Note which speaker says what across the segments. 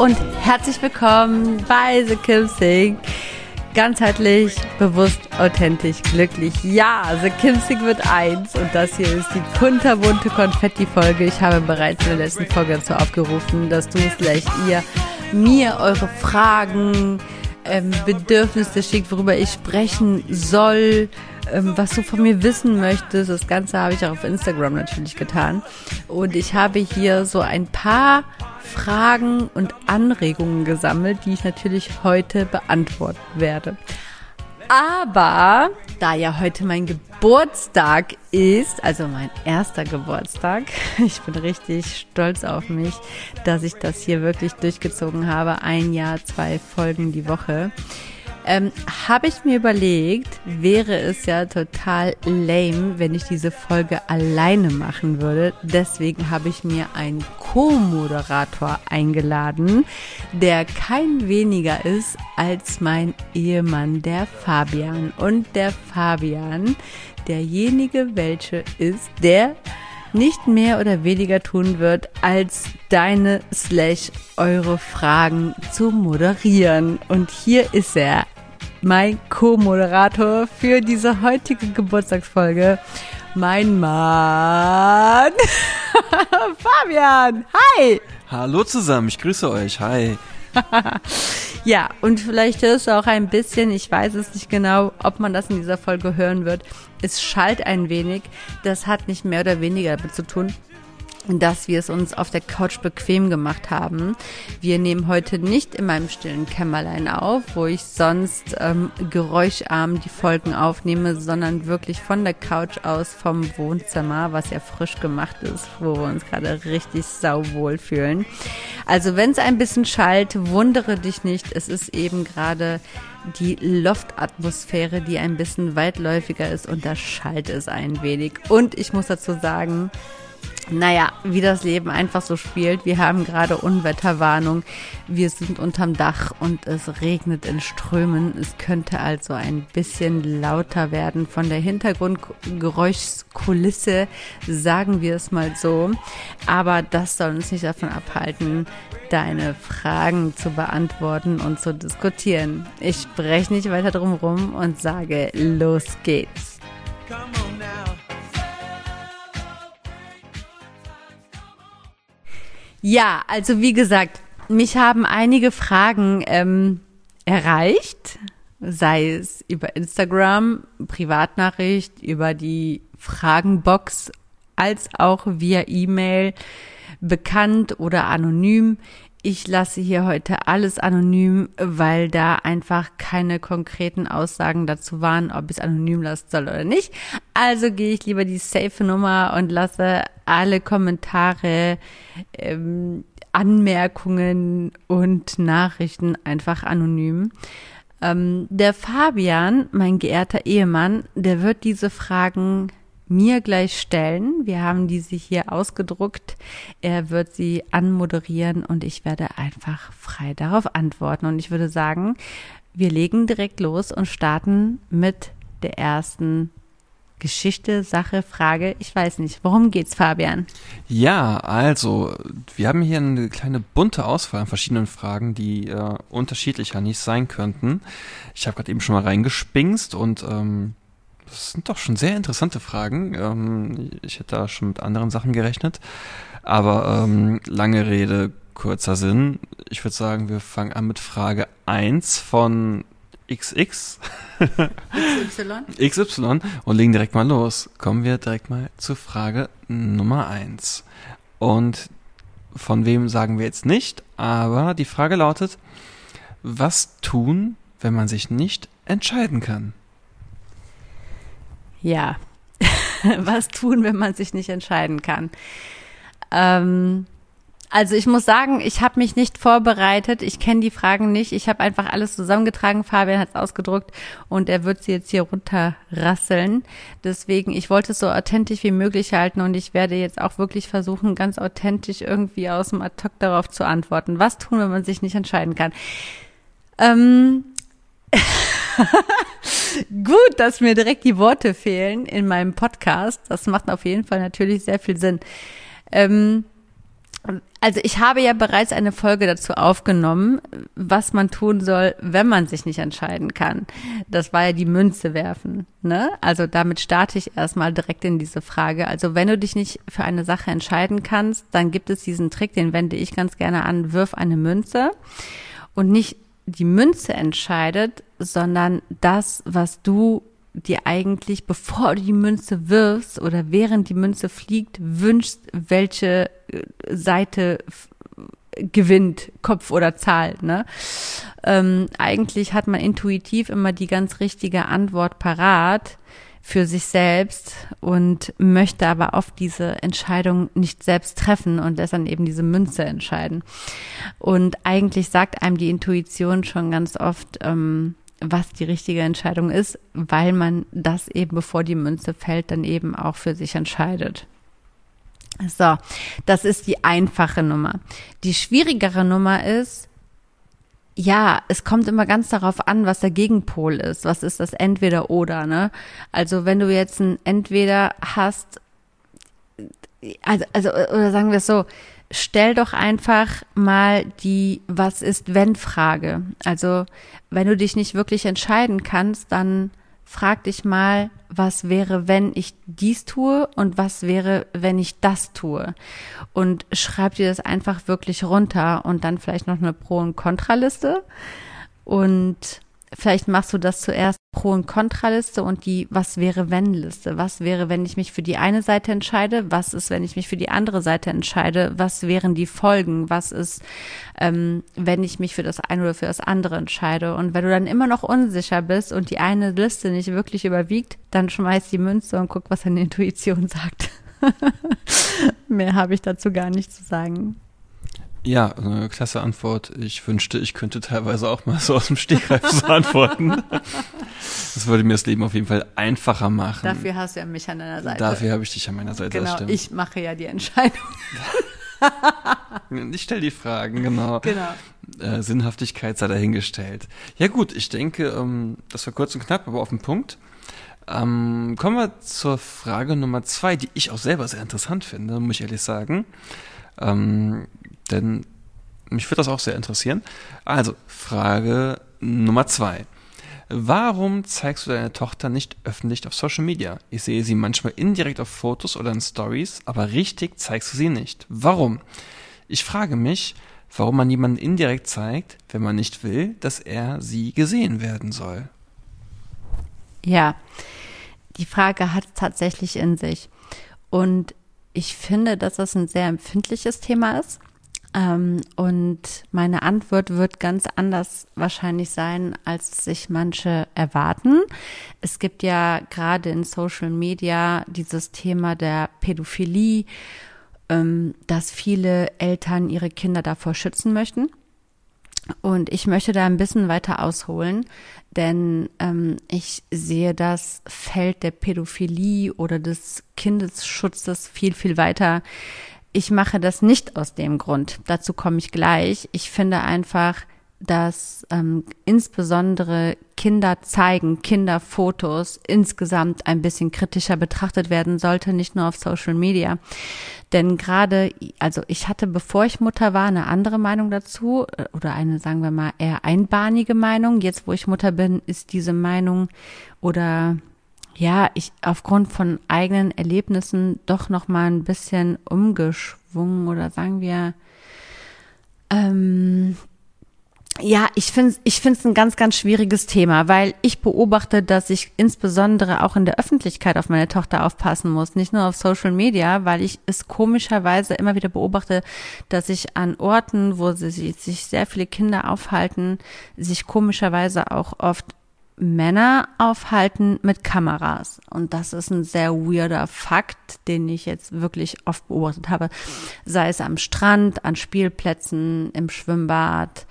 Speaker 1: und herzlich willkommen bei The Kim Sing. Ganzheitlich, bewusst, authentisch, glücklich. Ja, The Kim Sing wird eins und das hier ist die kunterbunte Konfetti-Folge. Ich habe bereits in der letzten Folge dazu aufgerufen, dass du vielleicht ihr mir eure Fragen, ähm, Bedürfnisse schickt, worüber ich sprechen soll, was du von mir wissen möchtest. Das Ganze habe ich auch auf Instagram natürlich getan. Und ich habe hier so ein paar Fragen und Anregungen gesammelt, die ich natürlich heute beantworten werde. Aber da ja heute mein Geburtstag ist, also mein erster Geburtstag, ich bin richtig stolz auf mich, dass ich das hier wirklich durchgezogen habe. Ein Jahr, zwei Folgen die Woche ähm, habe ich mir überlegt, wäre es ja total lame, wenn ich diese Folge alleine machen würde. Deswegen habe ich mir einen Co-Moderator eingeladen, der kein weniger ist als mein Ehemann, der Fabian. Und der Fabian, derjenige welche ist, der nicht mehr oder weniger tun wird, als deine slash eure Fragen zu moderieren. Und hier ist er, mein Co-Moderator für diese heutige Geburtstagsfolge, mein Mann, Fabian. Hi.
Speaker 2: Hallo zusammen, ich grüße euch. Hi.
Speaker 1: ja, und vielleicht hörst du auch ein bisschen, ich weiß es nicht genau, ob man das in dieser Folge hören wird. Es schallt ein wenig. Das hat nicht mehr oder weniger damit zu tun, dass wir es uns auf der Couch bequem gemacht haben. Wir nehmen heute nicht in meinem stillen Kämmerlein auf, wo ich sonst ähm, geräuscharm die Folgen aufnehme, sondern wirklich von der Couch aus vom Wohnzimmer, was ja frisch gemacht ist, wo wir uns gerade richtig sauwohl fühlen. Also wenn es ein bisschen schallt, wundere dich nicht, es ist eben gerade die Loftatmosphäre, die ein bisschen weitläufiger ist und da schallt es ein wenig. Und ich muss dazu sagen, naja, wie das Leben einfach so spielt. Wir haben gerade Unwetterwarnung. Wir sind unterm Dach und es regnet in Strömen. Es könnte also ein bisschen lauter werden von der Hintergrundgeräuschkulisse, sagen wir es mal so. Aber das soll uns nicht davon abhalten, deine Fragen zu beantworten und zu diskutieren. Ich spreche nicht weiter drum rum und sage, los geht's. Come Ja, also wie gesagt, mich haben einige Fragen ähm, erreicht, sei es über Instagram, Privatnachricht, über die Fragenbox, als auch via E-Mail, bekannt oder anonym. Ich lasse hier heute alles anonym, weil da einfach keine konkreten Aussagen dazu waren, ob ich es anonym lassen soll oder nicht. Also gehe ich lieber die safe Nummer und lasse alle Kommentare, ähm, Anmerkungen und Nachrichten einfach anonym. Ähm, der Fabian, mein geehrter Ehemann, der wird diese Fragen mir gleich stellen. Wir haben diese hier ausgedruckt. Er wird sie anmoderieren und ich werde einfach frei darauf antworten. Und ich würde sagen, wir legen direkt los und starten mit der ersten Geschichte, Sache, Frage. Ich weiß nicht. Worum geht's, Fabian?
Speaker 2: Ja, also, wir haben hier eine kleine bunte Auswahl an verschiedenen Fragen, die äh, unterschiedlicher nicht sein könnten. Ich habe gerade eben schon mal reingespingst und ähm, das sind doch schon sehr interessante Fragen. Ähm, ich hätte da schon mit anderen Sachen gerechnet. Aber ähm, lange Rede, kurzer Sinn. Ich würde sagen, wir fangen an mit Frage 1 von XX. XY. XY und legen direkt mal los. Kommen wir direkt mal zu Frage Nummer 1. Und von wem sagen wir jetzt nicht, aber die Frage lautet, was tun, wenn man sich nicht entscheiden kann?
Speaker 1: Ja, was tun, wenn man sich nicht entscheiden kann? Ähm, also ich muss sagen, ich habe mich nicht vorbereitet. Ich kenne die Fragen nicht. Ich habe einfach alles zusammengetragen. Fabian hat es ausgedruckt und er wird sie jetzt hier runterrasseln. Deswegen, ich wollte es so authentisch wie möglich halten und ich werde jetzt auch wirklich versuchen, ganz authentisch irgendwie aus dem Ad-Hoc darauf zu antworten. Was tun, wenn man sich nicht entscheiden kann? Ähm Gut, dass mir direkt die Worte fehlen in meinem Podcast. Das macht auf jeden Fall natürlich sehr viel Sinn. Ähm, also ich habe ja bereits eine Folge dazu aufgenommen, was man tun soll, wenn man sich nicht entscheiden kann. Das war ja die Münze werfen. Ne? Also damit starte ich erstmal direkt in diese Frage. Also wenn du dich nicht für eine Sache entscheiden kannst, dann gibt es diesen Trick, den wende ich ganz gerne an, wirf eine Münze und nicht die Münze entscheidet, sondern das, was du dir eigentlich, bevor du die Münze wirfst oder während die Münze fliegt, wünschst, welche äh, Seite gewinnt, Kopf oder Zahl. Ne? Ähm, eigentlich hat man intuitiv immer die ganz richtige Antwort parat für sich selbst und möchte aber oft diese Entscheidung nicht selbst treffen und lässt dann eben diese Münze entscheiden. Und eigentlich sagt einem die Intuition schon ganz oft, ähm, was die richtige Entscheidung ist, weil man das eben, bevor die Münze fällt, dann eben auch für sich entscheidet. So, das ist die einfache Nummer. Die schwierigere Nummer ist, ja, es kommt immer ganz darauf an, was der Gegenpol ist. Was ist das Entweder oder, ne? Also wenn du jetzt ein Entweder hast, also, also oder sagen wir es so, stell doch einfach mal die Was ist wenn Frage. Also, wenn du dich nicht wirklich entscheiden kannst, dann frag dich mal, was wäre, wenn ich dies tue und was wäre, wenn ich das tue. Und schreib dir das einfach wirklich runter und dann vielleicht noch eine Pro- und Kontraliste. Und Vielleicht machst du das zuerst Pro- und Kontraliste und die Was wäre wenn Liste. Was wäre, wenn ich mich für die eine Seite entscheide? Was ist, wenn ich mich für die andere Seite entscheide? Was wären die Folgen? Was ist, ähm, wenn ich mich für das eine oder für das andere entscheide? Und wenn du dann immer noch unsicher bist und die eine Liste nicht wirklich überwiegt, dann schmeiß die Münze und guck, was deine Intuition sagt. Mehr habe ich dazu gar nicht zu sagen.
Speaker 2: Ja, eine klasse Antwort. Ich wünschte, ich könnte teilweise auch mal so aus dem Stegreif so antworten. Das würde mir das Leben auf jeden Fall einfacher machen.
Speaker 1: Dafür hast du ja mich an deiner Seite.
Speaker 2: Dafür habe ich dich an meiner Seite.
Speaker 1: Genau, ich mache ja die Entscheidung.
Speaker 2: ich stelle die Fragen, genau.
Speaker 1: Genau.
Speaker 2: Äh, Sinnhaftigkeit sei dahingestellt. Ja gut, ich denke, ähm, das war kurz und knapp, aber auf den Punkt. Ähm, kommen wir zur Frage Nummer zwei, die ich auch selber sehr interessant finde, muss ich ehrlich sagen. Ähm, denn mich würde das auch sehr interessieren. Also, Frage Nummer zwei. Warum zeigst du deine Tochter nicht öffentlich auf Social Media? Ich sehe sie manchmal indirekt auf Fotos oder in Stories, aber richtig zeigst du sie nicht. Warum? Ich frage mich, warum man jemanden indirekt zeigt, wenn man nicht will, dass er sie gesehen werden soll.
Speaker 1: Ja, die Frage hat tatsächlich in sich. Und ich finde, dass das ein sehr empfindliches Thema ist. Ähm, und meine Antwort wird ganz anders wahrscheinlich sein, als sich manche erwarten. Es gibt ja gerade in Social Media dieses Thema der Pädophilie, ähm, dass viele Eltern ihre Kinder davor schützen möchten. Und ich möchte da ein bisschen weiter ausholen, denn ähm, ich sehe das Feld der Pädophilie oder des Kindesschutzes viel, viel weiter ich mache das nicht aus dem Grund. Dazu komme ich gleich. Ich finde einfach, dass ähm, insbesondere Kinder zeigen, Kinderfotos insgesamt ein bisschen kritischer betrachtet werden sollte, nicht nur auf Social Media. Denn gerade, also ich hatte, bevor ich Mutter war, eine andere Meinung dazu äh, oder eine, sagen wir mal, eher einbahnige Meinung. Jetzt, wo ich Mutter bin, ist diese Meinung oder ja, ich aufgrund von eigenen Erlebnissen doch noch mal ein bisschen umgeschwungen oder sagen wir, ähm, ja, ich finde ich finde es ein ganz ganz schwieriges Thema, weil ich beobachte, dass ich insbesondere auch in der Öffentlichkeit auf meine Tochter aufpassen muss, nicht nur auf Social Media, weil ich es komischerweise immer wieder beobachte, dass ich an Orten, wo sie, sich sehr viele Kinder aufhalten, sich komischerweise auch oft Männer aufhalten mit Kameras. Und das ist ein sehr weirder Fakt, den ich jetzt wirklich oft beobachtet habe. Sei es am Strand, an Spielplätzen, im Schwimmbad,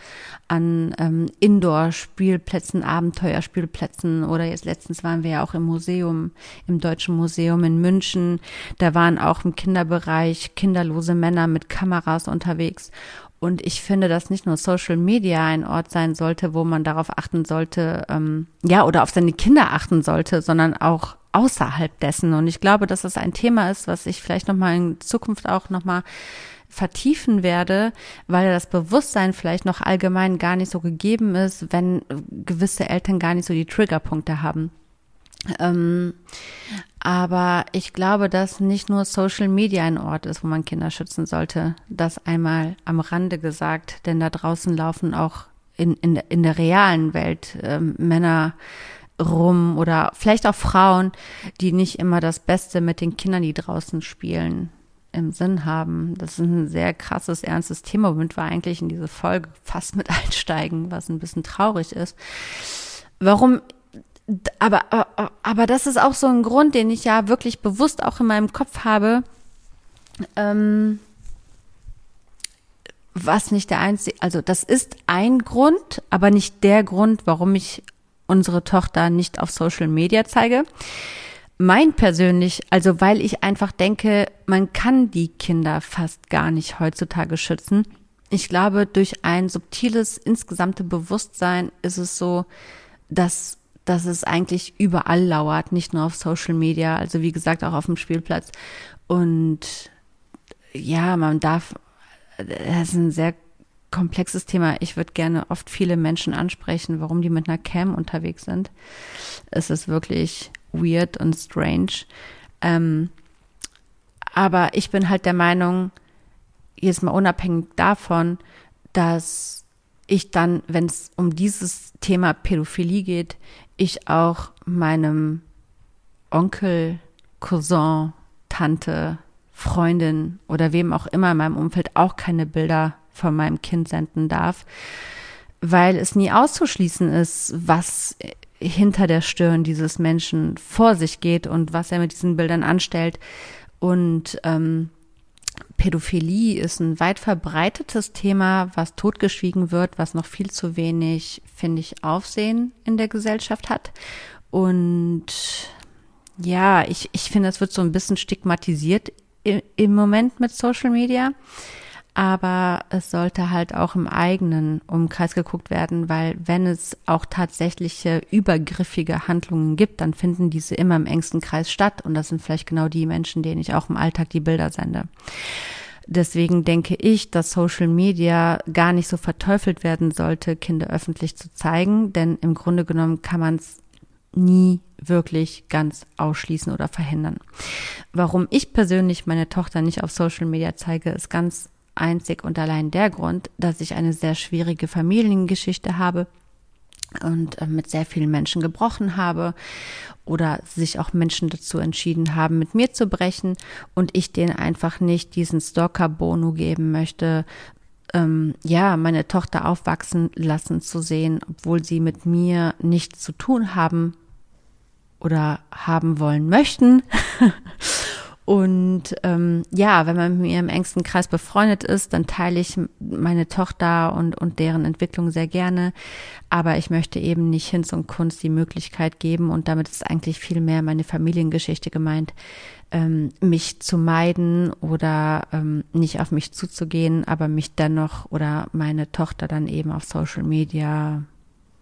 Speaker 1: an ähm, Indoor-Spielplätzen, Abenteuerspielplätzen oder jetzt letztens waren wir ja auch im Museum, im Deutschen Museum in München. Da waren auch im Kinderbereich kinderlose Männer mit Kameras unterwegs. Und ich finde, dass nicht nur Social Media ein Ort sein sollte, wo man darauf achten sollte, ähm, ja, oder auf seine Kinder achten sollte, sondern auch außerhalb dessen. Und ich glaube, dass das ein Thema ist, was ich vielleicht nochmal in Zukunft auch nochmal vertiefen werde, weil das Bewusstsein vielleicht noch allgemein gar nicht so gegeben ist, wenn gewisse Eltern gar nicht so die Triggerpunkte haben. Ähm, aber ich glaube, dass nicht nur Social Media ein Ort ist, wo man Kinder schützen sollte. Das einmal am Rande gesagt, denn da draußen laufen auch in, in, in der realen Welt äh, Männer rum oder vielleicht auch Frauen, die nicht immer das Beste mit den Kindern, die draußen spielen, im Sinn haben. Das ist ein sehr krasses, ernstes Thema, womit wir eigentlich in diese Folge fast mit einsteigen, was ein bisschen traurig ist. Warum aber, aber das ist auch so ein Grund, den ich ja wirklich bewusst auch in meinem Kopf habe, ähm, was nicht der einzige, also das ist ein Grund, aber nicht der Grund, warum ich unsere Tochter nicht auf Social Media zeige. Mein persönlich, also weil ich einfach denke, man kann die Kinder fast gar nicht heutzutage schützen. Ich glaube, durch ein subtiles insgesamte Bewusstsein ist es so, dass dass es eigentlich überall lauert, nicht nur auf Social Media, also wie gesagt auch auf dem Spielplatz. Und ja, man darf, das ist ein sehr komplexes Thema. Ich würde gerne oft viele Menschen ansprechen, warum die mit einer Cam unterwegs sind. Es ist wirklich weird und strange. Ähm, aber ich bin halt der Meinung, jetzt mal unabhängig davon, dass ich dann, wenn es um dieses Thema Pädophilie geht, ich auch meinem Onkel, Cousin, Tante, Freundin oder wem auch immer in meinem Umfeld auch keine Bilder von meinem Kind senden darf, weil es nie auszuschließen ist, was hinter der Stirn dieses Menschen vor sich geht und was er mit diesen Bildern anstellt. Und ähm, Pädophilie ist ein weit verbreitetes Thema, was totgeschwiegen wird, was noch viel zu wenig, finde ich, Aufsehen in der Gesellschaft hat. Und ja, ich, ich finde, es wird so ein bisschen stigmatisiert im Moment mit Social Media aber es sollte halt auch im eigenen Umkreis geguckt werden, weil wenn es auch tatsächliche übergriffige Handlungen gibt, dann finden diese immer im engsten Kreis statt und das sind vielleicht genau die Menschen, denen ich auch im Alltag die Bilder sende. Deswegen denke ich, dass Social Media gar nicht so verteufelt werden sollte, Kinder öffentlich zu zeigen, denn im Grunde genommen kann man es nie wirklich ganz ausschließen oder verhindern. Warum ich persönlich meine Tochter nicht auf Social Media zeige, ist ganz einzig und allein der Grund, dass ich eine sehr schwierige Familiengeschichte habe und äh, mit sehr vielen Menschen gebrochen habe oder sich auch Menschen dazu entschieden haben, mit mir zu brechen und ich denen einfach nicht diesen Stalker-Bono geben möchte, ähm, ja, meine Tochter aufwachsen lassen zu sehen, obwohl sie mit mir nichts zu tun haben oder haben wollen möchten. Und ähm, ja, wenn man mit mir im engsten Kreis befreundet ist, dann teile ich meine Tochter und, und deren Entwicklung sehr gerne. Aber ich möchte eben nicht Hinz und Kunst die Möglichkeit geben, und damit ist eigentlich viel mehr meine Familiengeschichte gemeint, ähm, mich zu meiden oder ähm, nicht auf mich zuzugehen, aber mich dennoch oder meine Tochter dann eben auf Social Media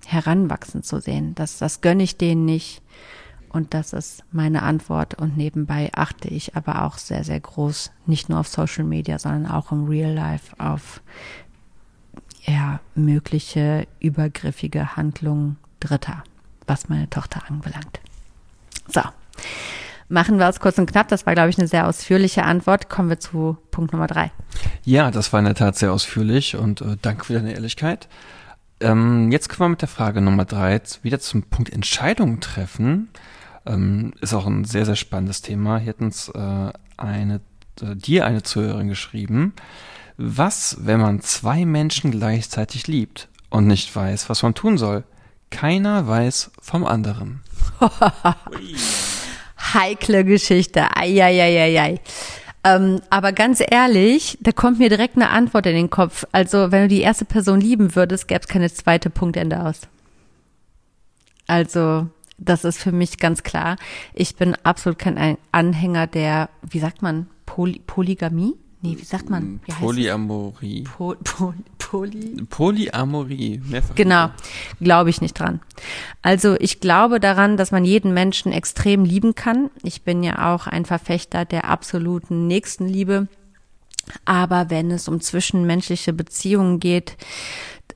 Speaker 1: heranwachsen zu sehen. Das, das gönne ich denen nicht. Und das ist meine Antwort. Und nebenbei achte ich aber auch sehr, sehr groß, nicht nur auf Social Media, sondern auch im Real Life auf ja, mögliche übergriffige Handlungen Dritter, was meine Tochter anbelangt. So. Machen wir es kurz und knapp. Das war, glaube ich, eine sehr ausführliche Antwort. Kommen wir zu Punkt Nummer drei.
Speaker 2: Ja, das war in der Tat sehr ausführlich und äh, danke für deine Ehrlichkeit. Ähm, jetzt kommen wir mit der Frage Nummer drei wieder zum Punkt Entscheidungen treffen. Ähm, ist auch ein sehr, sehr spannendes Thema. Hier hat uns äh, eine, äh, dir eine Zuhörerin geschrieben. Was, wenn man zwei Menschen gleichzeitig liebt und nicht weiß, was man tun soll? Keiner weiß vom anderen.
Speaker 1: Heikle Geschichte. Eieieiei. Ähm, aber ganz ehrlich, da kommt mir direkt eine Antwort in den Kopf. Also, wenn du die erste Person lieben würdest, gäbe es keine zweite Punktende aus. Also, das ist für mich ganz klar. Ich bin absolut kein Anhänger der, wie sagt man, Poly Polygamie? Nee, wie sagt man? Wie
Speaker 2: Polyamorie.
Speaker 1: Po, po, poly
Speaker 2: Polyamorie.
Speaker 1: Mehrfach genau, glaube ich nicht dran. Also ich glaube daran, dass man jeden Menschen extrem lieben kann. Ich bin ja auch ein Verfechter der absoluten Nächstenliebe. Aber wenn es um zwischenmenschliche Beziehungen geht,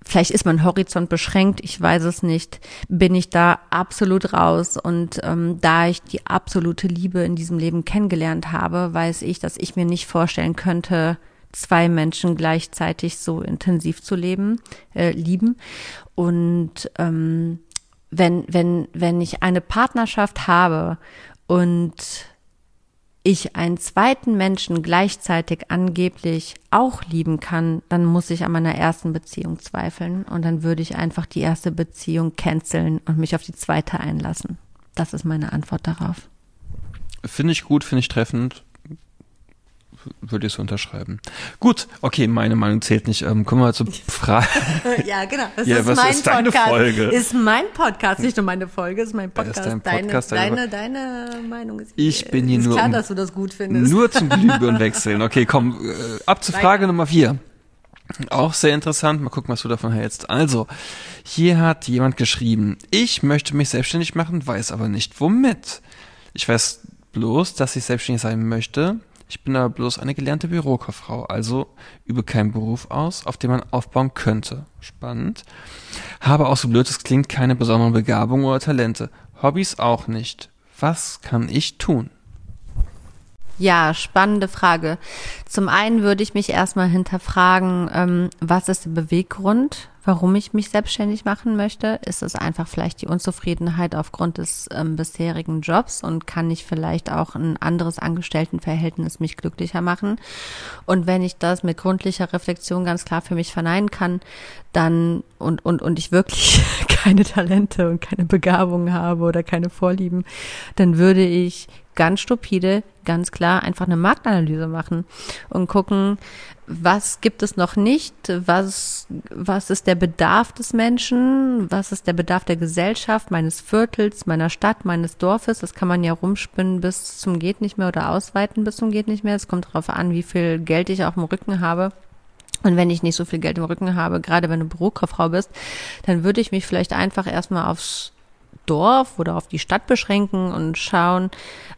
Speaker 1: vielleicht ist mein Horizont beschränkt, ich weiß es nicht, bin ich da absolut raus. Und ähm, da ich die absolute Liebe in diesem Leben kennengelernt habe, weiß ich, dass ich mir nicht vorstellen könnte, zwei Menschen gleichzeitig so intensiv zu leben, äh, lieben. Und ähm, wenn, wenn, wenn ich eine Partnerschaft habe und ich einen zweiten Menschen gleichzeitig angeblich auch lieben kann, dann muss ich an meiner ersten Beziehung zweifeln und dann würde ich einfach die erste Beziehung canceln und mich auf die zweite einlassen. Das ist meine Antwort darauf.
Speaker 2: Finde ich gut, finde ich treffend würde ich so unterschreiben. Gut, okay, meine Meinung zählt nicht. Ähm, kommen wir zur Frage.
Speaker 1: ja, genau. Das
Speaker 2: ja, ist was mein ist deine
Speaker 1: Podcast.
Speaker 2: Folge?
Speaker 1: Ist mein Podcast, nicht nur meine Folge, ist mein Podcast.
Speaker 2: Ist dein Podcast
Speaker 1: deine, deine, deine Meinung ist.
Speaker 2: Ich bin hier
Speaker 1: ist
Speaker 2: nur.
Speaker 1: klar,
Speaker 2: um,
Speaker 1: dass du das gut findest.
Speaker 2: Nur zum Glühbirnen wechseln. Okay, komm, äh, ab zur Frage Nummer vier. Auch sehr interessant. Mal gucken, was du davon hältst. Also, hier hat jemand geschrieben, ich möchte mich selbstständig machen, weiß aber nicht womit. Ich weiß bloß, dass ich selbstständig sein möchte. Ich bin aber bloß eine gelernte Bürokauffrau, also übe keinen Beruf aus, auf den man aufbauen könnte. Spannend. Habe auch so blöd es klingt keine besonderen Begabungen oder Talente. Hobbys auch nicht. Was kann ich tun?
Speaker 1: Ja, spannende Frage. Zum einen würde ich mich erstmal hinterfragen, ähm, was ist der Beweggrund warum ich mich selbstständig machen möchte. Ist es einfach vielleicht die Unzufriedenheit aufgrund des ähm, bisherigen Jobs und kann ich vielleicht auch ein anderes Angestelltenverhältnis mich glücklicher machen? Und wenn ich das mit gründlicher Reflexion ganz klar für mich verneinen kann, dann und, und, und ich wirklich keine Talente und keine Begabung habe oder keine Vorlieben, dann würde ich ganz stupide, ganz klar einfach eine Marktanalyse machen und gucken, was gibt es noch nicht, was, was ist der Bedarf des Menschen, was ist der Bedarf der Gesellschaft, meines Viertels, meiner Stadt, meines Dorfes. Das kann man ja rumspinnen bis zum geht nicht mehr oder ausweiten bis zum geht nicht mehr. Es kommt darauf an, wie viel Geld ich auf dem Rücken habe. Und wenn ich nicht so viel Geld im Rücken habe, gerade wenn du Bürokauffrau bist, dann würde ich mich vielleicht einfach erstmal aufs Dorf oder auf die Stadt beschränken und schauen,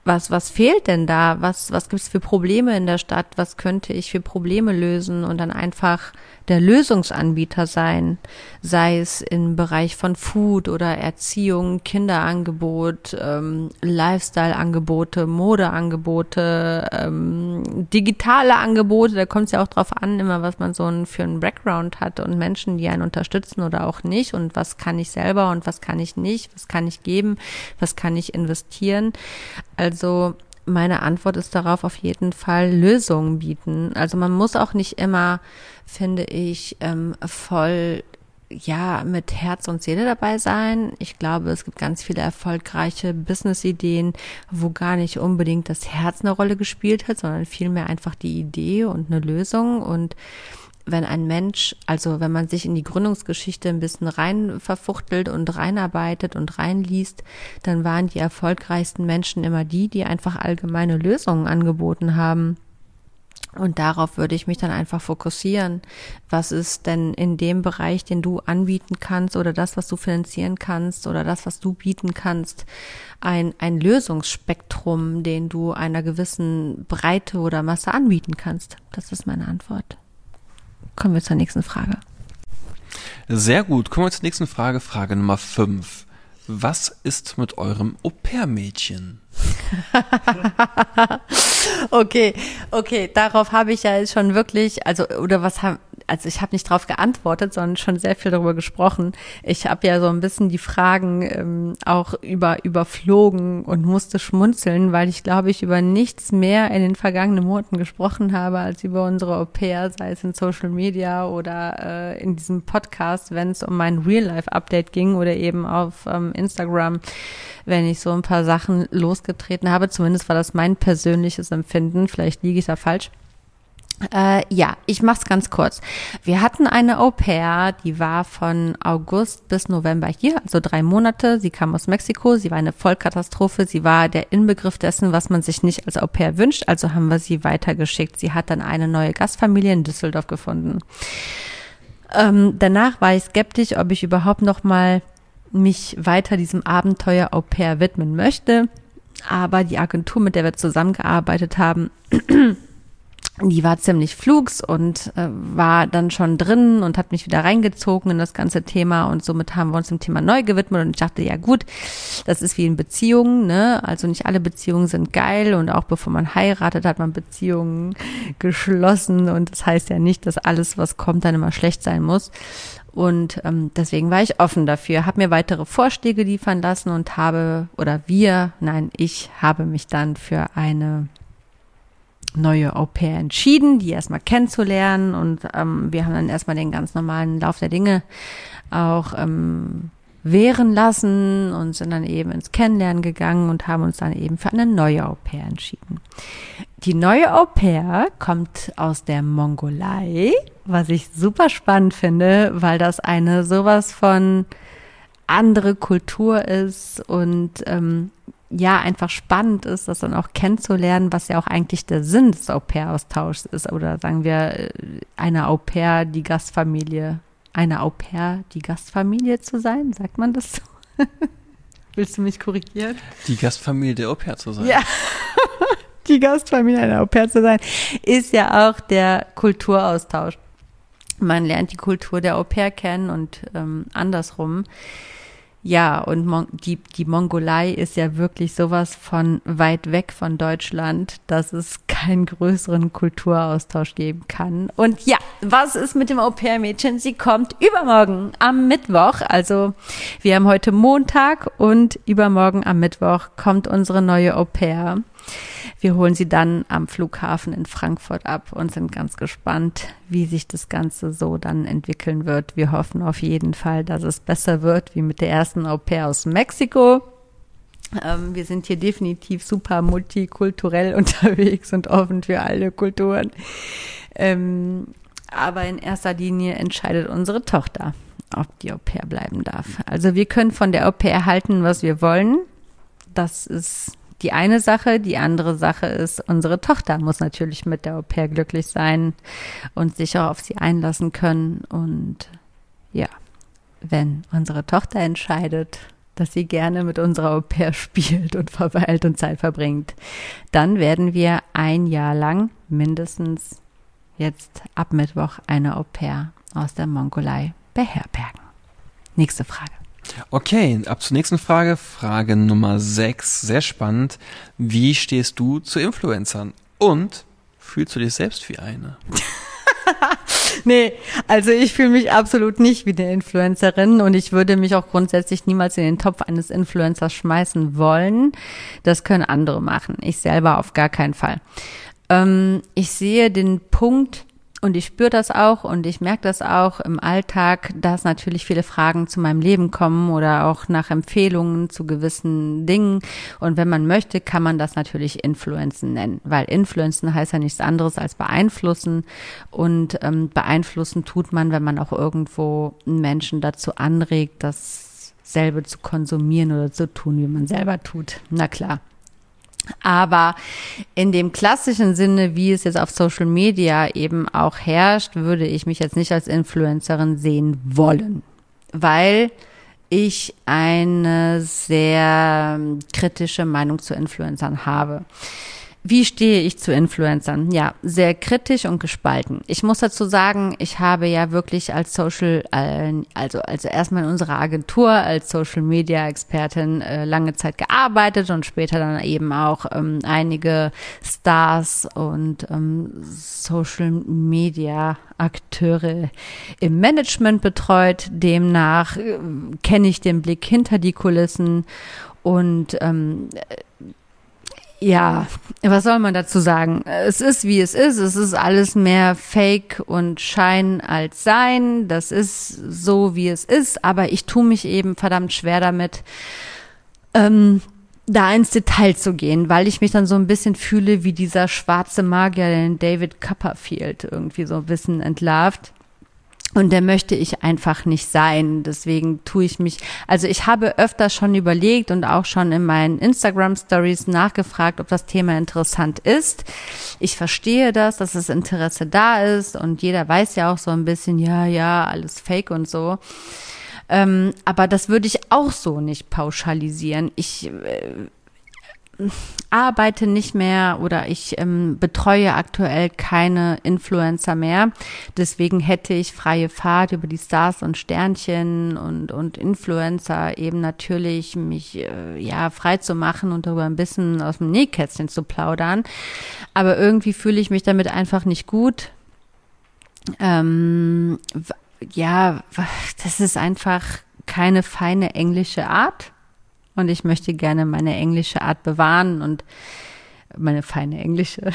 Speaker 1: was, was fehlt denn da? Was, was gibt's für Probleme in der Stadt? Was könnte ich für Probleme lösen? Und dann einfach der Lösungsanbieter sein, sei es im Bereich von Food oder Erziehung, Kinderangebot, ähm, Lifestyle-Angebote, Modeangebote, ähm, digitale Angebote, da kommt es ja auch drauf an, immer was man so für einen Background hat und Menschen, die einen unterstützen oder auch nicht und was kann ich selber und was kann ich nicht, was kann ich geben, was kann ich investieren. Also meine Antwort ist darauf auf jeden Fall Lösungen bieten. Also man muss auch nicht immer, finde ich, ähm, voll ja mit Herz und Seele dabei sein. Ich glaube, es gibt ganz viele erfolgreiche Business-Ideen, wo gar nicht unbedingt das Herz eine Rolle gespielt hat, sondern vielmehr einfach die Idee und eine Lösung und wenn ein Mensch, also wenn man sich in die Gründungsgeschichte ein bisschen rein verfuchtelt und reinarbeitet und reinliest, dann waren die erfolgreichsten Menschen immer die, die einfach allgemeine Lösungen angeboten haben. Und darauf würde ich mich dann einfach fokussieren. Was ist denn in dem Bereich, den du anbieten kannst oder das, was du finanzieren kannst oder das, was du bieten kannst, ein, ein Lösungsspektrum, den du einer gewissen Breite oder Masse anbieten kannst? Das ist meine Antwort. Kommen wir zur nächsten Frage.
Speaker 2: Sehr gut. Kommen wir zur nächsten Frage. Frage Nummer 5. Was ist mit eurem Au-pair-Mädchen?
Speaker 1: okay, okay, darauf habe ich ja schon wirklich, also oder was haben also ich habe nicht darauf geantwortet, sondern schon sehr viel darüber gesprochen. Ich habe ja so ein bisschen die Fragen ähm, auch über überflogen und musste schmunzeln, weil ich glaube, ich über nichts mehr in den vergangenen Monaten gesprochen habe als über unsere Au pair, sei es in Social Media oder äh, in diesem Podcast, wenn es um mein Real-Life-Update ging oder eben auf ähm, Instagram, wenn ich so ein paar Sachen losgetreten habe. Zumindest war das mein persönliches Empfinden. Vielleicht liege ich da falsch. Äh, ja, ich mach's ganz kurz. Wir hatten eine Au pair, die war von August bis November hier, also drei Monate. Sie kam aus Mexiko, sie war eine Vollkatastrophe, sie war der Inbegriff dessen, was man sich nicht als Au pair wünscht, also haben wir sie weitergeschickt. Sie hat dann eine neue Gastfamilie in Düsseldorf gefunden. Ähm, danach war ich skeptisch, ob ich überhaupt noch mal mich weiter diesem Abenteuer Au pair widmen möchte. Aber die Agentur, mit der wir zusammengearbeitet haben, die war ziemlich flugs und äh, war dann schon drin und hat mich wieder reingezogen in das ganze Thema und somit haben wir uns dem Thema neu gewidmet und ich dachte, ja gut, das ist wie in Beziehungen, ne? Also nicht alle Beziehungen sind geil und auch bevor man heiratet, hat man Beziehungen geschlossen und das heißt ja nicht, dass alles, was kommt, dann immer schlecht sein muss. Und ähm, deswegen war ich offen dafür, habe mir weitere Vorschläge liefern lassen und habe, oder wir, nein, ich habe mich dann für eine neue Au pair entschieden, die erstmal kennenzulernen und ähm, wir haben dann erstmal den ganz normalen Lauf der Dinge auch ähm, wehren lassen und sind dann eben ins Kennenlernen gegangen und haben uns dann eben für eine neue Au pair entschieden. Die neue Au pair kommt aus der Mongolei, was ich super spannend finde, weil das eine sowas von andere Kultur ist und ähm, ja einfach spannend ist, das dann auch kennenzulernen, was ja auch eigentlich der Sinn des Au-pair-Austauschs ist. Oder sagen wir, äh, eine Au-pair, die Gastfamilie, eine Au-pair, die Gastfamilie zu sein, sagt man das so? Willst du mich korrigieren?
Speaker 2: Die Gastfamilie der Au-pair zu sein.
Speaker 1: Ja. die Gastfamilie einer Au-pair zu sein, ist ja auch der Kulturaustausch. Man lernt die Kultur der Au-pair kennen und ähm, andersrum. Ja, und Mon die, die Mongolei ist ja wirklich sowas von weit weg von Deutschland, dass es keinen größeren Kulturaustausch geben kann. Und ja, was ist mit dem Au-pair-Mädchen? Sie kommt übermorgen am Mittwoch. Also wir haben heute Montag und übermorgen am Mittwoch kommt unsere neue Au-pair. Wir holen sie dann am Flughafen in Frankfurt ab und sind ganz gespannt, wie sich das Ganze so dann entwickeln wird. Wir hoffen auf jeden Fall, dass es besser wird wie mit der ersten Au pair aus Mexiko. Ähm, wir sind hier definitiv super multikulturell unterwegs und offen für alle Kulturen. Ähm, aber in erster Linie entscheidet unsere Tochter, ob die Au pair bleiben darf. Also wir können von der Au pair halten, was wir wollen. Das ist die eine Sache. Die andere Sache ist, unsere Tochter muss natürlich mit der Au pair glücklich sein und sich auch auf sie einlassen können. Und ja, wenn unsere Tochter entscheidet, dass sie gerne mit unserer Au pair spielt und verweilt und Zeit verbringt, dann werden wir ein Jahr lang mindestens jetzt ab Mittwoch eine Au pair aus der Mongolei beherbergen. Nächste Frage.
Speaker 2: Okay, ab zur nächsten Frage. Frage Nummer 6. Sehr spannend. Wie stehst du zu Influencern? Und fühlst du dich selbst wie eine?
Speaker 1: nee, also ich fühle mich absolut nicht wie eine Influencerin und ich würde mich auch grundsätzlich niemals in den Topf eines Influencers schmeißen wollen. Das können andere machen. Ich selber auf gar keinen Fall. Ähm, ich sehe den Punkt, und ich spüre das auch und ich merke das auch im Alltag, dass natürlich viele Fragen zu meinem Leben kommen oder auch nach Empfehlungen zu gewissen Dingen. Und wenn man möchte, kann man das natürlich Influenzen nennen, weil Influenzen heißt ja nichts anderes als beeinflussen. Und ähm, beeinflussen tut man, wenn man auch irgendwo Menschen dazu anregt, dasselbe zu konsumieren oder zu tun, wie man selber tut. Na klar. Aber in dem klassischen Sinne, wie es jetzt auf Social Media eben auch herrscht, würde ich mich jetzt nicht als Influencerin sehen wollen, weil ich eine sehr kritische Meinung zu Influencern habe. Wie stehe ich zu Influencern? Ja, sehr kritisch und gespalten. Ich muss dazu sagen, ich habe ja wirklich als Social, also also erstmal in unserer Agentur als Social Media Expertin äh, lange Zeit gearbeitet und später dann eben auch ähm, einige Stars und ähm, Social Media Akteure im Management betreut. Demnach äh, kenne ich den Blick hinter die Kulissen und ähm, ja, was soll man dazu sagen? Es ist, wie es ist. Es ist alles mehr Fake und Schein als Sein. Das ist so, wie es ist. Aber ich tue mich eben verdammt schwer damit, ähm, da ins Detail zu gehen, weil ich mich dann so ein bisschen fühle wie dieser schwarze Magier, den David Copperfield irgendwie so ein bisschen entlarvt. Und der möchte ich einfach nicht sein. Deswegen tue ich mich, also ich habe öfter schon überlegt und auch schon in meinen Instagram Stories nachgefragt, ob das Thema interessant ist. Ich verstehe das, dass das Interesse da ist und jeder weiß ja auch so ein bisschen, ja, ja, alles fake und so. Ähm, aber das würde ich auch so nicht pauschalisieren. Ich, äh, arbeite nicht mehr oder ich ähm, betreue aktuell keine Influencer mehr. Deswegen hätte ich freie Fahrt über die Stars und Sternchen und, und Influencer eben natürlich mich äh, ja frei zu machen und darüber ein bisschen aus dem Nähkästchen zu plaudern. Aber irgendwie fühle ich mich damit einfach nicht gut. Ähm, ja, das ist einfach keine feine englische Art und ich möchte gerne meine englische Art bewahren und meine feine englische.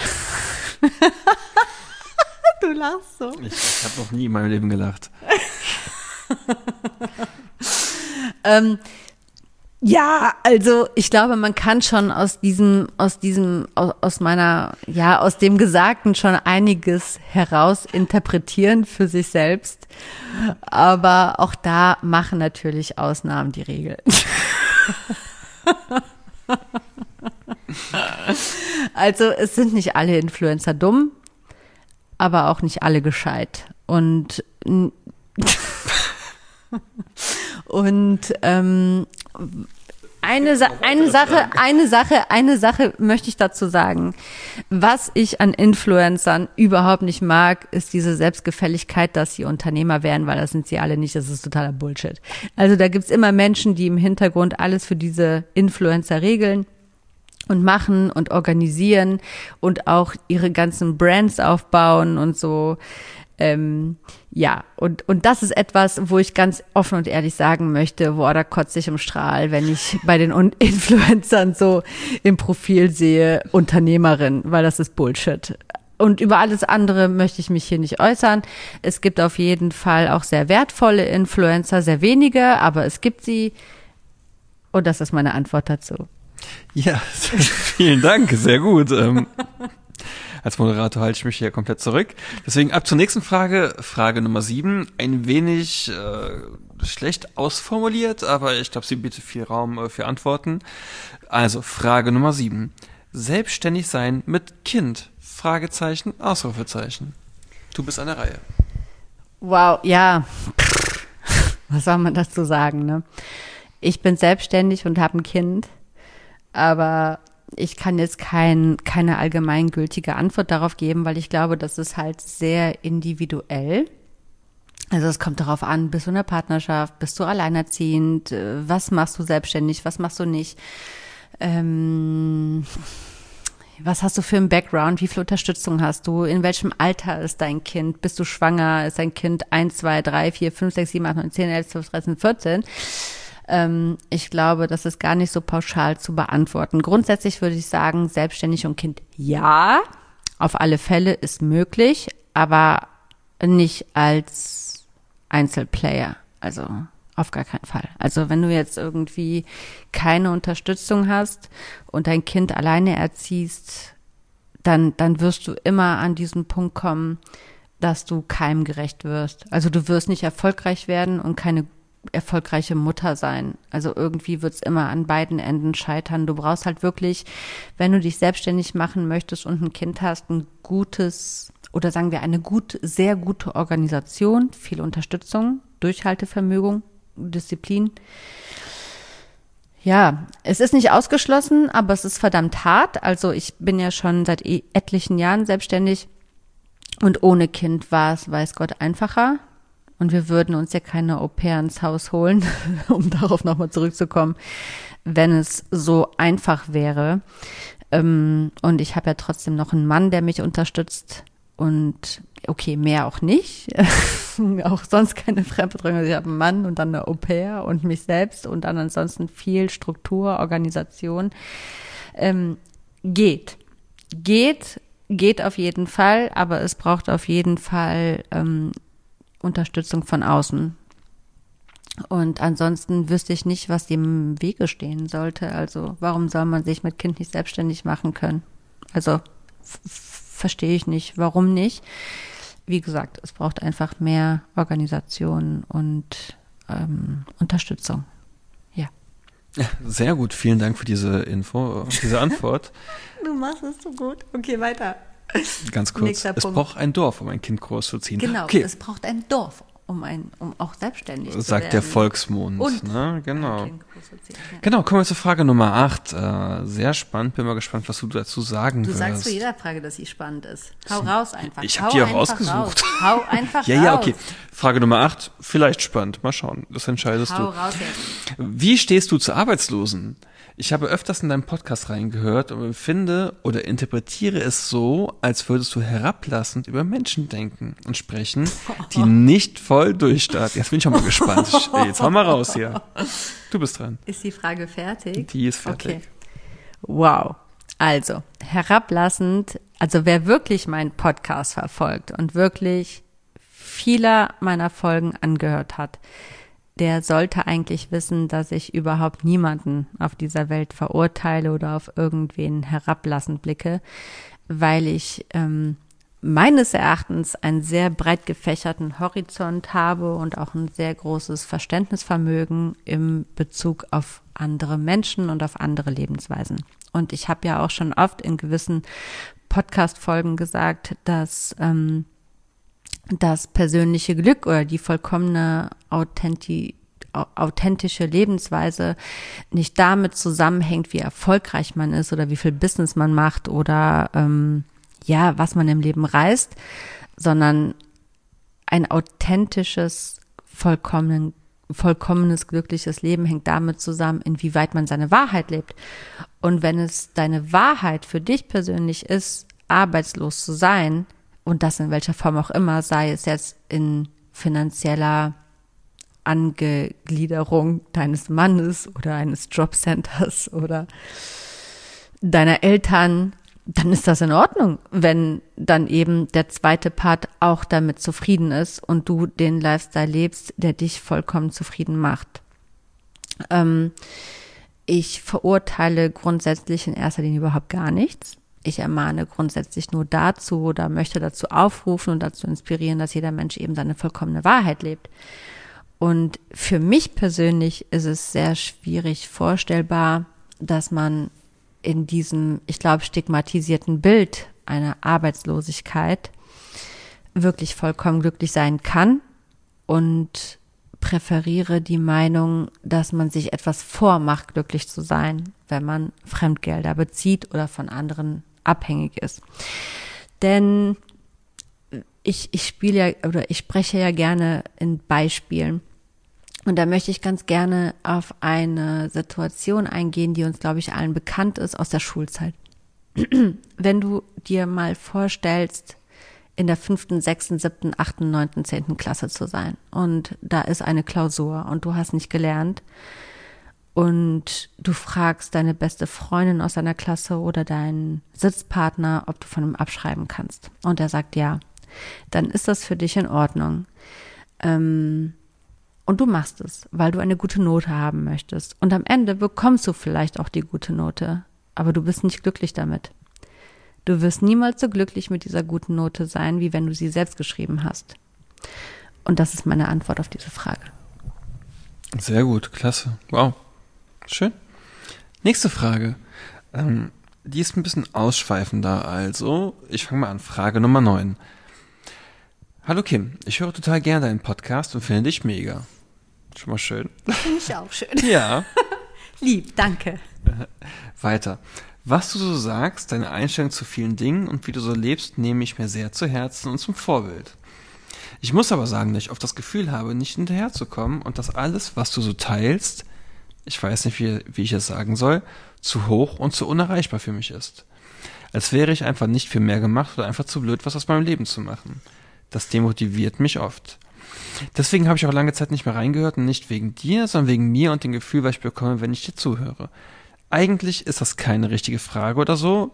Speaker 2: du lachst so. Ich, ich habe noch nie in meinem Leben gelacht.
Speaker 1: ähm, ja, also ich glaube, man kann schon aus diesem, aus diesem, aus, aus, meiner, ja, aus dem Gesagten schon einiges heraus interpretieren für sich selbst. Aber auch da machen natürlich Ausnahmen die Regel. also es sind nicht alle Influencer dumm, aber auch nicht alle gescheit. Und und ähm, eine, Sa eine Sache, eine Sache, eine Sache möchte ich dazu sagen. Was ich an Influencern überhaupt nicht mag, ist diese Selbstgefälligkeit, dass sie Unternehmer werden, weil das sind sie alle nicht. Das ist totaler Bullshit. Also da gibt's immer Menschen, die im Hintergrund alles für diese Influencer regeln und machen und organisieren und auch ihre ganzen Brands aufbauen und so. Ähm, ja, und, und das ist etwas, wo ich ganz offen und ehrlich sagen möchte, wo da kotze ich im Strahl, wenn ich bei den Influencern so im Profil sehe, Unternehmerin, weil das ist Bullshit. Und über alles andere möchte ich mich hier nicht äußern. Es gibt auf jeden Fall auch sehr wertvolle Influencer, sehr wenige, aber es gibt sie. Und das ist meine Antwort dazu.
Speaker 2: Ja, vielen Dank, sehr gut. Als Moderator halte ich mich hier komplett zurück. Deswegen ab zur nächsten Frage, Frage Nummer sieben. Ein wenig äh, schlecht ausformuliert, aber ich glaube, sie bietet viel Raum äh, für Antworten. Also Frage Nummer sieben. Selbstständig sein mit Kind? Fragezeichen, Ausrufezeichen. Du bist an der Reihe.
Speaker 1: Wow, ja. Was soll man dazu sagen, ne? Ich bin selbstständig und habe ein Kind, aber ich kann jetzt kein, keine allgemeingültige Antwort darauf geben, weil ich glaube, das ist halt sehr individuell. Also es kommt darauf an, bist du in der Partnerschaft, bist du alleinerziehend, äh, was machst du selbstständig, was machst du nicht, ähm, was hast du für einen Background, wie viel Unterstützung hast du, in welchem Alter ist dein Kind, bist du schwanger, ist dein Kind 1, 2, 3, 4, 5, 6, 7, 8, 9, 10, 11, 12, 13, 14 ähm, ich glaube, das ist gar nicht so pauschal zu beantworten. Grundsätzlich würde ich sagen, selbstständig und Kind ja, auf alle Fälle ist möglich, aber nicht als Einzelplayer. Also auf gar keinen Fall. Also wenn du jetzt irgendwie keine Unterstützung hast und dein Kind alleine erziehst, dann, dann wirst du immer an diesen Punkt kommen, dass du keimgerecht wirst. Also du wirst nicht erfolgreich werden und keine erfolgreiche Mutter sein. Also irgendwie wird's immer an beiden Enden scheitern. Du brauchst halt wirklich, wenn du dich selbstständig machen möchtest und ein Kind hast, ein gutes oder sagen wir eine gut, sehr gute Organisation, viel Unterstützung, Durchhaltevermögen, Disziplin. Ja, es ist nicht ausgeschlossen, aber es ist verdammt hart. Also ich bin ja schon seit e- etlichen Jahren selbstständig und ohne Kind war es, weiß Gott, einfacher. Und wir würden uns ja keine Au pair ins Haus holen, um darauf nochmal zurückzukommen, wenn es so einfach wäre. Ähm, und ich habe ja trotzdem noch einen Mann, der mich unterstützt. Und okay, mehr auch nicht. auch sonst keine Fremdbetreuung. Ich habe einen Mann und dann eine Au pair und mich selbst und dann ansonsten viel Struktur, Organisation. Ähm, geht. Geht, geht auf jeden Fall, aber es braucht auf jeden Fall ähm, Unterstützung von außen. Und ansonsten wüsste ich nicht, was dem Wege stehen sollte. Also warum soll man sich mit Kind nicht selbstständig machen können? Also verstehe ich nicht, warum nicht. Wie gesagt, es braucht einfach mehr Organisation und ähm, Unterstützung. Ja.
Speaker 2: ja. Sehr gut, vielen Dank für diese Info, diese Antwort.
Speaker 1: du machst es so gut. Okay, weiter.
Speaker 2: Ganz kurz. Es braucht ein Dorf, um ein Kind großzuziehen.
Speaker 1: Genau,
Speaker 2: okay.
Speaker 1: es braucht ein Dorf, um ein, um auch selbstständig
Speaker 2: Sagt
Speaker 1: zu werden.
Speaker 2: Sagt der Volksmund.
Speaker 1: Und
Speaker 2: ne? Genau.
Speaker 1: Ja.
Speaker 2: Genau, kommen wir zur Frage Nummer 8. Äh, sehr spannend, bin mal gespannt, was du dazu sagen
Speaker 1: Du
Speaker 2: wirst.
Speaker 1: sagst zu jeder Frage, dass sie spannend ist. Hau raus einfach.
Speaker 2: Ich
Speaker 1: Hau
Speaker 2: habe die auch
Speaker 1: einfach
Speaker 2: rausgesucht.
Speaker 1: Raus. Hau einfach
Speaker 2: ja,
Speaker 1: raus.
Speaker 2: ja, okay. Frage Nummer 8, vielleicht spannend. Mal schauen, das entscheidest
Speaker 1: Hau
Speaker 2: du.
Speaker 1: raus jetzt.
Speaker 2: Wie stehst du zu Arbeitslosen? Ich habe öfters in deinem Podcast reingehört und finde oder interpretiere es so, als würdest du herablassend über Menschen denken und sprechen, die nicht voll durchstarten. Jetzt bin ich schon mal gespannt. Jetzt hau mal raus hier. Du bist dran.
Speaker 1: Ist die Frage fertig?
Speaker 2: Die ist fertig.
Speaker 1: Okay. Wow. Also, herablassend, also wer wirklich meinen Podcast verfolgt und wirklich vieler meiner Folgen angehört hat, der sollte eigentlich wissen, dass ich überhaupt niemanden auf dieser Welt verurteile oder auf irgendwen herablassend blicke, weil ich ähm, meines Erachtens einen sehr breit gefächerten Horizont habe und auch ein sehr großes Verständnisvermögen im Bezug auf andere Menschen und auf andere Lebensweisen. Und ich habe ja auch schon oft in gewissen Podcast-Folgen gesagt, dass ähm, das persönliche Glück oder die vollkommene Authenti authentische Lebensweise nicht damit zusammenhängt, wie erfolgreich man ist oder wie viel Business man macht oder ähm, ja, was man im Leben reißt, sondern ein authentisches, vollkommen, vollkommenes, glückliches Leben hängt damit zusammen, inwieweit man seine Wahrheit lebt. Und wenn es deine Wahrheit für dich persönlich ist, arbeitslos zu sein, und das in welcher Form auch immer, sei es jetzt in finanzieller Angegliederung deines Mannes oder eines Jobcenters oder deiner Eltern, dann ist das in Ordnung, wenn dann eben der zweite Part auch damit zufrieden ist und du den Lifestyle lebst, der dich vollkommen zufrieden macht. Ähm, ich verurteile grundsätzlich in erster Linie überhaupt gar nichts. Ich ermahne grundsätzlich nur dazu oder möchte dazu aufrufen und dazu inspirieren, dass jeder Mensch eben seine vollkommene Wahrheit lebt. Und für mich persönlich ist es sehr schwierig vorstellbar, dass man in diesem, ich glaube, stigmatisierten Bild einer Arbeitslosigkeit wirklich vollkommen glücklich sein kann und präferiere die Meinung, dass man sich etwas vormacht, glücklich zu sein, wenn man Fremdgelder bezieht oder von anderen abhängig ist. Denn ich, ich spiele ja oder ich spreche ja gerne in Beispielen. Und da möchte ich ganz gerne auf eine Situation eingehen, die uns, glaube ich, allen bekannt ist aus der Schulzeit. Wenn du dir mal vorstellst, in der fünften, sechsten, siebten, achten, neunten, zehnten Klasse zu sein und da ist eine Klausur und du hast nicht gelernt und du fragst deine beste Freundin aus deiner Klasse oder deinen Sitzpartner, ob du von ihm abschreiben kannst und er sagt ja, dann ist das für dich in Ordnung. Ähm, und du machst es, weil du eine gute Note haben möchtest. Und am Ende bekommst du vielleicht auch die gute Note, aber du bist nicht glücklich damit. Du wirst niemals so glücklich mit dieser guten Note sein, wie wenn du sie selbst geschrieben hast. Und das ist meine Antwort auf diese Frage.
Speaker 2: Sehr gut, klasse. Wow. Schön. Nächste Frage. Ähm, die ist ein bisschen ausschweifender, also ich fange mal an. Frage Nummer 9. Hallo Kim, ich höre total gerne deinen Podcast und finde dich mega. Schon mal schön.
Speaker 1: Finde ich auch schön.
Speaker 2: Ja.
Speaker 1: Lieb, danke.
Speaker 2: Weiter. Was du so sagst, deine Einstellung zu vielen Dingen und wie du so lebst, nehme ich mir sehr zu Herzen und zum Vorbild. Ich muss aber sagen, dass ich oft das Gefühl habe, nicht hinterherzukommen und dass alles, was du so teilst, ich weiß nicht, wie, wie ich es sagen soll, zu hoch und zu unerreichbar für mich ist. Als wäre ich einfach nicht viel mehr gemacht oder einfach zu blöd, was aus meinem Leben zu machen. Das demotiviert mich oft. Deswegen habe ich auch lange Zeit nicht mehr reingehört und nicht wegen dir, sondern wegen mir und dem Gefühl, was ich bekomme, wenn ich dir zuhöre. Eigentlich ist das keine richtige Frage oder so,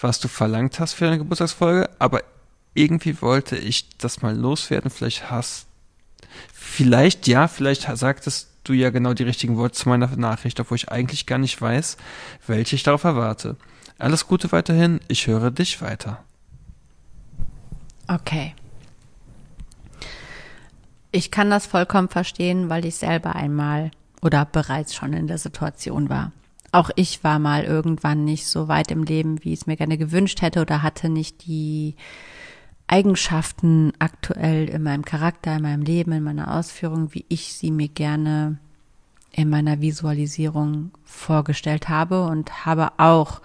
Speaker 2: was du verlangt hast für deine Geburtstagsfolge, aber irgendwie wollte ich das mal loswerden. Vielleicht hast, vielleicht ja, vielleicht sagtest du ja genau die richtigen Worte zu meiner Nachricht, obwohl ich eigentlich gar nicht weiß, welche ich darauf erwarte. Alles Gute weiterhin, ich höre dich weiter.
Speaker 1: Okay. Ich kann das vollkommen verstehen, weil ich selber einmal oder bereits schon in der Situation war. Auch ich war mal irgendwann nicht so weit im Leben, wie ich es mir gerne gewünscht hätte oder hatte nicht die Eigenschaften aktuell in meinem Charakter, in meinem Leben, in meiner Ausführung, wie ich sie mir gerne in meiner Visualisierung vorgestellt habe und habe auch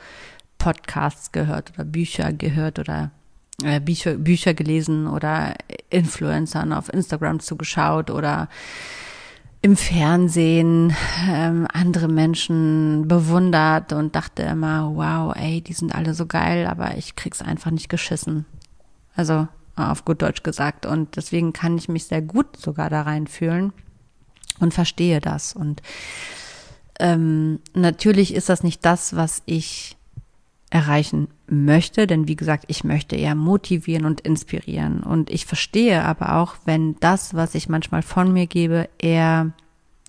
Speaker 1: Podcasts gehört oder Bücher gehört oder äh, Bücher, Bücher gelesen oder Influencern auf Instagram zugeschaut oder im Fernsehen ähm, andere Menschen bewundert und dachte immer, wow, ey, die sind alle so geil, aber ich krieg's einfach nicht geschissen. Also auf gut Deutsch gesagt. Und deswegen kann ich mich sehr gut sogar da reinfühlen und verstehe das. Und ähm, natürlich ist das nicht das, was ich erreichen möchte, denn wie gesagt, ich möchte eher motivieren und inspirieren. Und ich verstehe aber auch, wenn das, was ich manchmal von mir gebe, eher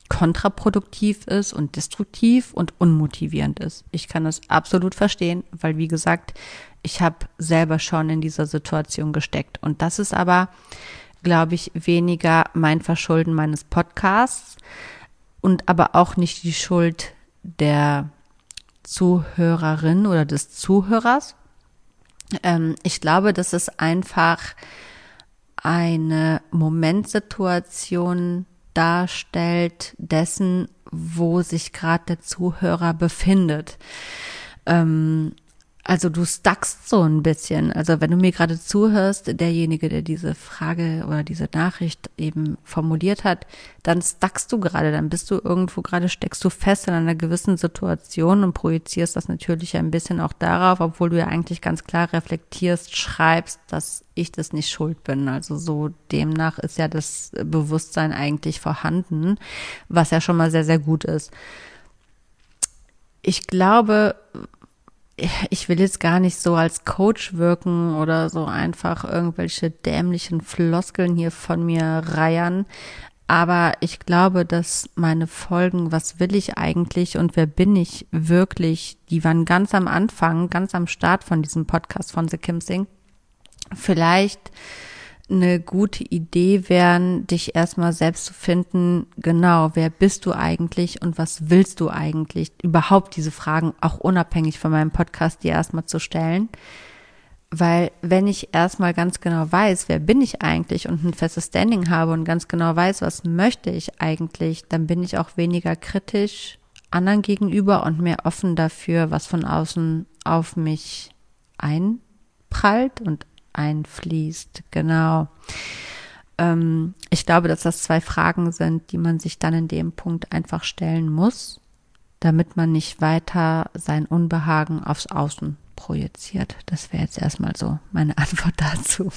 Speaker 1: kontraproduktiv ist und destruktiv und unmotivierend ist. Ich kann das absolut verstehen, weil wie gesagt, ich habe selber schon in dieser Situation gesteckt. Und das ist aber, glaube ich, weniger mein Verschulden meines Podcasts und aber auch nicht die Schuld der Zuhörerin oder des Zuhörers. Ähm, ich glaube, das ist einfach eine Momentsituation darstellt dessen, wo sich gerade der Zuhörer befindet. Ähm, also du stuckst so ein bisschen. Also wenn du mir gerade zuhörst, derjenige, der diese Frage oder diese Nachricht eben formuliert hat, dann stuckst du gerade, dann bist du irgendwo gerade, steckst du fest in einer gewissen Situation und projizierst das natürlich ein bisschen auch darauf, obwohl du ja eigentlich ganz klar reflektierst, schreibst, dass ich das nicht schuld bin. Also so demnach ist ja das Bewusstsein eigentlich vorhanden, was ja schon mal sehr, sehr gut ist. Ich glaube, ich will jetzt gar nicht so als Coach wirken oder so einfach irgendwelche dämlichen Floskeln hier von mir reiern. Aber ich glaube, dass meine Folgen, was will ich eigentlich und wer bin ich wirklich, die waren ganz am Anfang, ganz am Start von diesem Podcast von The Kim Sing. Vielleicht eine gute Idee wären, dich erstmal selbst zu finden, genau, wer bist du eigentlich und was willst du eigentlich? Überhaupt diese Fragen auch unabhängig von meinem Podcast dir erstmal zu stellen. Weil wenn ich erstmal ganz genau weiß, wer bin ich eigentlich und ein festes Standing habe und ganz genau weiß, was möchte ich eigentlich, dann bin ich auch weniger kritisch anderen gegenüber und mehr offen dafür, was von außen auf mich einprallt und einfließt. Genau. Ähm, ich glaube, dass das zwei Fragen sind, die man sich dann in dem Punkt einfach stellen muss, damit man nicht weiter sein Unbehagen aufs Außen projiziert. Das wäre jetzt erstmal so meine Antwort dazu.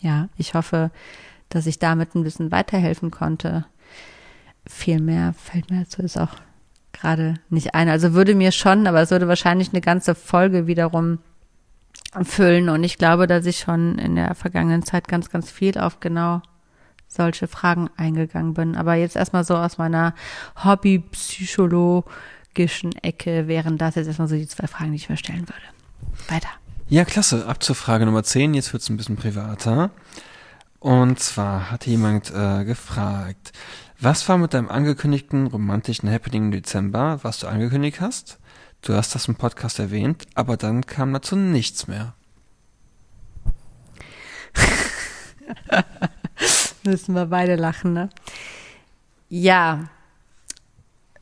Speaker 1: Ja, ich hoffe, dass ich damit ein bisschen weiterhelfen konnte. Viel mehr fällt mir dazu jetzt auch gerade nicht ein. Also würde mir schon, aber es würde wahrscheinlich eine ganze Folge wiederum füllen. Und ich glaube, dass ich schon in der vergangenen Zeit ganz, ganz viel auf genau solche Fragen eingegangen bin. Aber jetzt erstmal so aus meiner Hobby-psychologischen Ecke wären das jetzt erstmal so die zwei Fragen, die ich mir stellen würde. Weiter.
Speaker 2: Ja, klasse. Ab zur Frage Nummer 10. Jetzt wird es ein bisschen privater. Und zwar hat jemand äh, gefragt, was war mit deinem angekündigten romantischen Happening im Dezember, was du angekündigt hast? Du hast das im Podcast erwähnt, aber dann kam dazu nichts mehr.
Speaker 1: Müssen wir beide lachen, ne? Ja.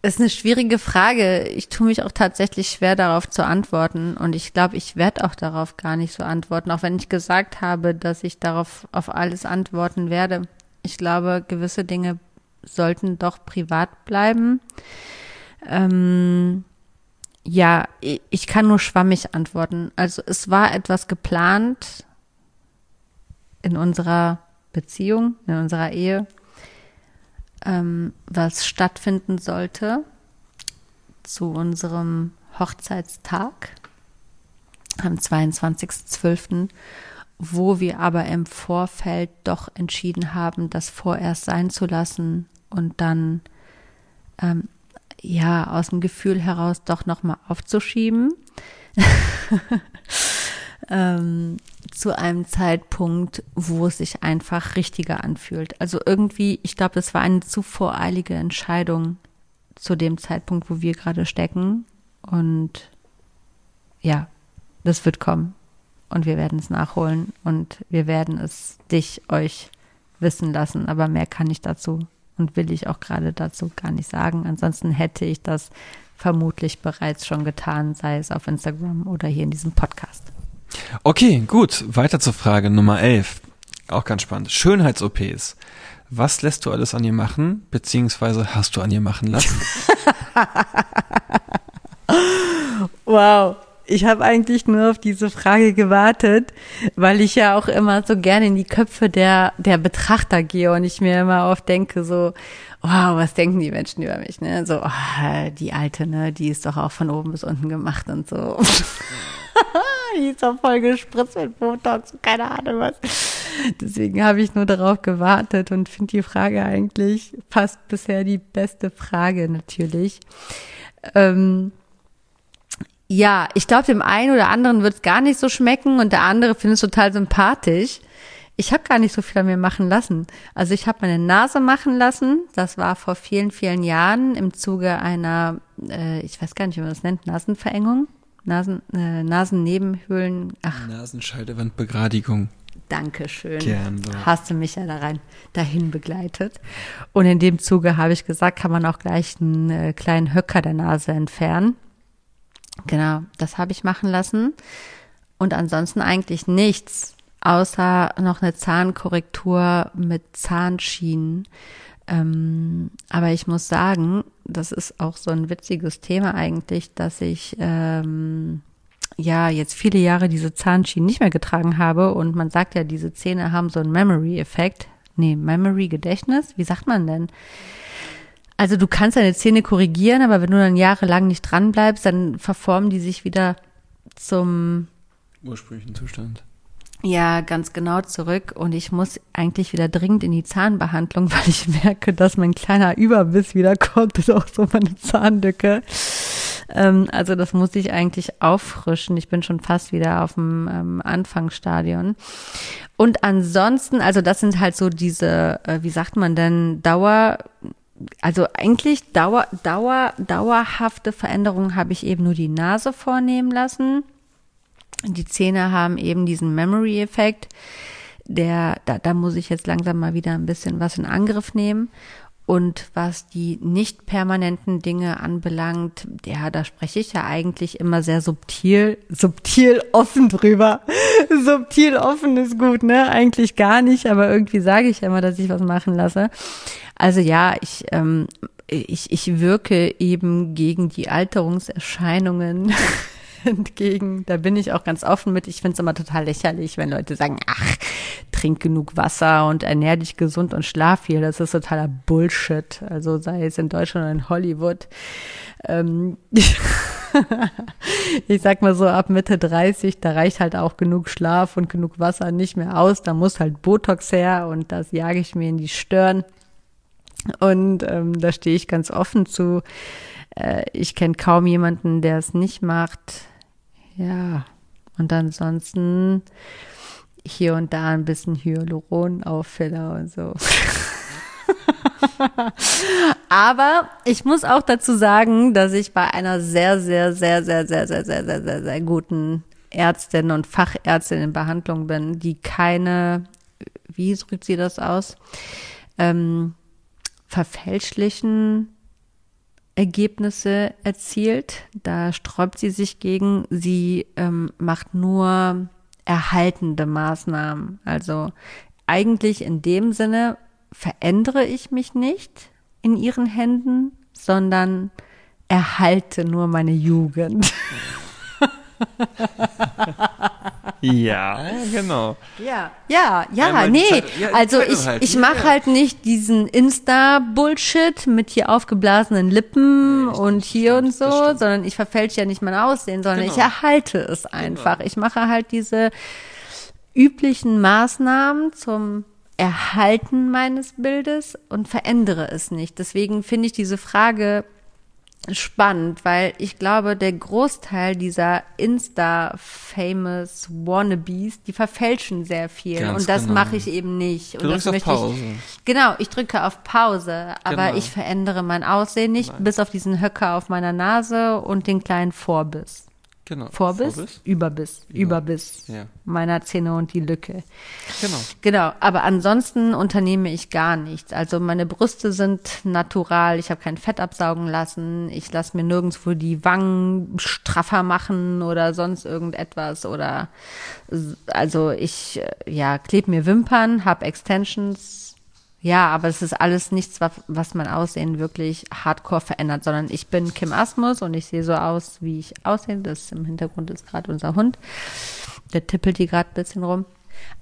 Speaker 1: ist eine schwierige Frage. Ich tue mich auch tatsächlich schwer darauf zu antworten und ich glaube, ich werde auch darauf gar nicht so antworten, auch wenn ich gesagt habe, dass ich darauf auf alles antworten werde. Ich glaube, gewisse Dinge sollten doch privat bleiben. Ähm, ja, ich kann nur schwammig antworten. Also es war etwas geplant in unserer Beziehung, in unserer Ehe ähm, was stattfinden sollte zu unserem Hochzeitstag am 22.12., wo wir aber im Vorfeld doch entschieden haben, das vorerst sein zu lassen und dann ähm, ja aus dem Gefühl heraus doch nochmal aufzuschieben. ähm, zu einem Zeitpunkt, wo es sich einfach richtiger anfühlt. Also irgendwie, ich glaube, das war eine zu voreilige Entscheidung zu dem Zeitpunkt, wo wir gerade stecken. Und ja, das wird kommen. Und wir werden es nachholen und wir werden es dich, euch wissen lassen. Aber mehr kann ich dazu und will ich auch gerade dazu gar nicht sagen. Ansonsten hätte ich das vermutlich bereits schon getan, sei es auf Instagram oder hier in diesem Podcast.
Speaker 2: Okay, gut. Weiter zur Frage Nummer 11. Auch ganz spannend. Schönheits-OPs. Was lässt du alles an ihr machen, beziehungsweise hast du an ihr machen lassen?
Speaker 1: wow. Ich habe eigentlich nur auf diese Frage gewartet, weil ich ja auch immer so gerne in die Köpfe der, der Betrachter gehe und ich mir immer oft denke, so, wow, was denken die Menschen über mich, ne? So, oh, die Alte, ne, die ist doch auch von oben bis unten gemacht und so. die ist auch voll gespritzt mit Botox, keine Ahnung was. Deswegen habe ich nur darauf gewartet und finde die Frage eigentlich fast bisher die beste Frage natürlich. Ähm, ja, ich glaube, dem einen oder anderen wird es gar nicht so schmecken und der andere findet es total sympathisch. Ich habe gar nicht so viel an mir machen lassen. Also ich habe meine Nase machen lassen. Das war vor vielen, vielen Jahren im Zuge einer, äh, ich weiß gar nicht, wie man das nennt, Nasenverengung. Nasen, äh, Nasennebenhöhlen.
Speaker 2: Ach. Nasenscheidewandbegradigung.
Speaker 1: Dankeschön. Gerne. Hast du mich ja da rein, dahin begleitet. Und in dem Zuge habe ich gesagt, kann man auch gleich einen äh, kleinen Höcker der Nase entfernen. Genau, das habe ich machen lassen. Und ansonsten eigentlich nichts, außer noch eine Zahnkorrektur mit Zahnschienen. Ähm, aber ich muss sagen, das ist auch so ein witziges Thema eigentlich, dass ich ähm, ja jetzt viele Jahre diese Zahnschienen nicht mehr getragen habe und man sagt ja, diese Zähne haben so einen Memory-Effekt. Nee, Memory-Gedächtnis, wie sagt man denn? Also du kannst deine Zähne korrigieren, aber wenn du dann jahrelang nicht dran bleibst, dann verformen die sich wieder zum
Speaker 2: ursprünglichen Zustand.
Speaker 1: Ja, ganz genau zurück. Und ich muss eigentlich wieder dringend in die Zahnbehandlung, weil ich merke, dass mein kleiner Überbiss wiederkommt und auch so meine Zahnlücke. Ähm, also das muss ich eigentlich auffrischen. Ich bin schon fast wieder auf dem ähm, Anfangsstadion. Und ansonsten, also das sind halt so diese, äh, wie sagt man denn, Dauer, also eigentlich Dauer, Dauer, dauerhafte Veränderungen habe ich eben nur die Nase vornehmen lassen die Zähne haben eben diesen Memory-Effekt. Der, da, da muss ich jetzt langsam mal wieder ein bisschen was in Angriff nehmen. Und was die nicht permanenten Dinge anbelangt, ja, da spreche ich ja eigentlich immer sehr subtil, subtil offen drüber. subtil offen ist gut, ne? Eigentlich gar nicht, aber irgendwie sage ich ja immer, dass ich was machen lasse. Also ja, ich, ähm, ich, ich wirke eben gegen die Alterungserscheinungen entgegen. Da bin ich auch ganz offen mit. Ich finde es immer total lächerlich, wenn Leute sagen, ach, trink genug Wasser und ernähr dich gesund und schlaf viel. Das ist totaler Bullshit. Also sei es in Deutschland oder in Hollywood. Ähm, ich sag mal so, ab Mitte 30, da reicht halt auch genug Schlaf und genug Wasser nicht mehr aus. Da muss halt Botox her und das jage ich mir in die Stirn. Und ähm, da stehe ich ganz offen zu. Äh, ich kenne kaum jemanden, der es nicht macht. Ja, und ansonsten hier und da ein bisschen Hyaluronauffüller und so. Aber ich muss auch dazu sagen, dass ich bei einer sehr, sehr, sehr, sehr, sehr, sehr, sehr, sehr, sehr, sehr guten Ärztin und Fachärztin in Behandlung bin, die keine, wie drückt sie das aus, ähm, verfälschlichen Ergebnisse erzielt. Da sträubt sie sich gegen. Sie ähm, macht nur erhaltende Maßnahmen. Also eigentlich in dem Sinne verändere ich mich nicht in ihren Händen, sondern erhalte nur meine Jugend.
Speaker 2: ja, genau.
Speaker 1: Ja, ja, ja,
Speaker 2: Einmal
Speaker 1: nee.
Speaker 2: Zeit- ja,
Speaker 1: also ich,
Speaker 2: anhalten.
Speaker 1: ich mache
Speaker 2: Ja.
Speaker 1: halt nicht diesen Insta-Bullshit mit hier aufgeblasenen Lippen und hier und so,
Speaker 2: stimmt.
Speaker 1: sondern ich verfälsche ja nicht mein Aussehen, sondern
Speaker 2: Genau.
Speaker 1: ich erhalte es einfach. Ich mache halt diese üblichen Maßnahmen zum Erhalten meines Bildes und verändere es nicht. Deswegen finde ich diese Frage spannend, weil ich glaube, der Großteil dieser Insta-famous Wannabes, die verfälschen sehr viel.
Speaker 2: Ganz
Speaker 1: und das
Speaker 2: genau.
Speaker 1: mache ich eben nicht.
Speaker 2: Du
Speaker 1: und
Speaker 2: drückst
Speaker 1: das
Speaker 2: auf
Speaker 1: möchte
Speaker 2: Pause.
Speaker 1: ich. Genau, ich drücke auf Pause, aber
Speaker 2: Genau.
Speaker 1: ich verändere mein Aussehen nicht, bis auf diesen Höcker auf meiner Nase und den kleinen Vorbiss.
Speaker 2: Genau.
Speaker 1: Vorbiss? Überbiss. Überbiss
Speaker 2: Ja.
Speaker 1: meiner Zähne und die Lücke.
Speaker 2: Genau.
Speaker 1: Genau, aber ansonsten unternehme ich gar nichts. Also meine Brüste sind natural, ich habe kein Fett absaugen lassen, ich lasse mir nirgendwo die Wangen straffer machen oder sonst irgendetwas oder also ich äh, ja klebe mir Wimpern, habe Extensions. Ja, aber es ist alles nichts, was, mein Aussehen wirklich hardcore verändert, sondern ich bin Kim Asmus und ich sehe so aus, wie ich aussehe. Das im Hintergrund ist gerade unser Hund. Der tippelt hier gerade ein bisschen rum.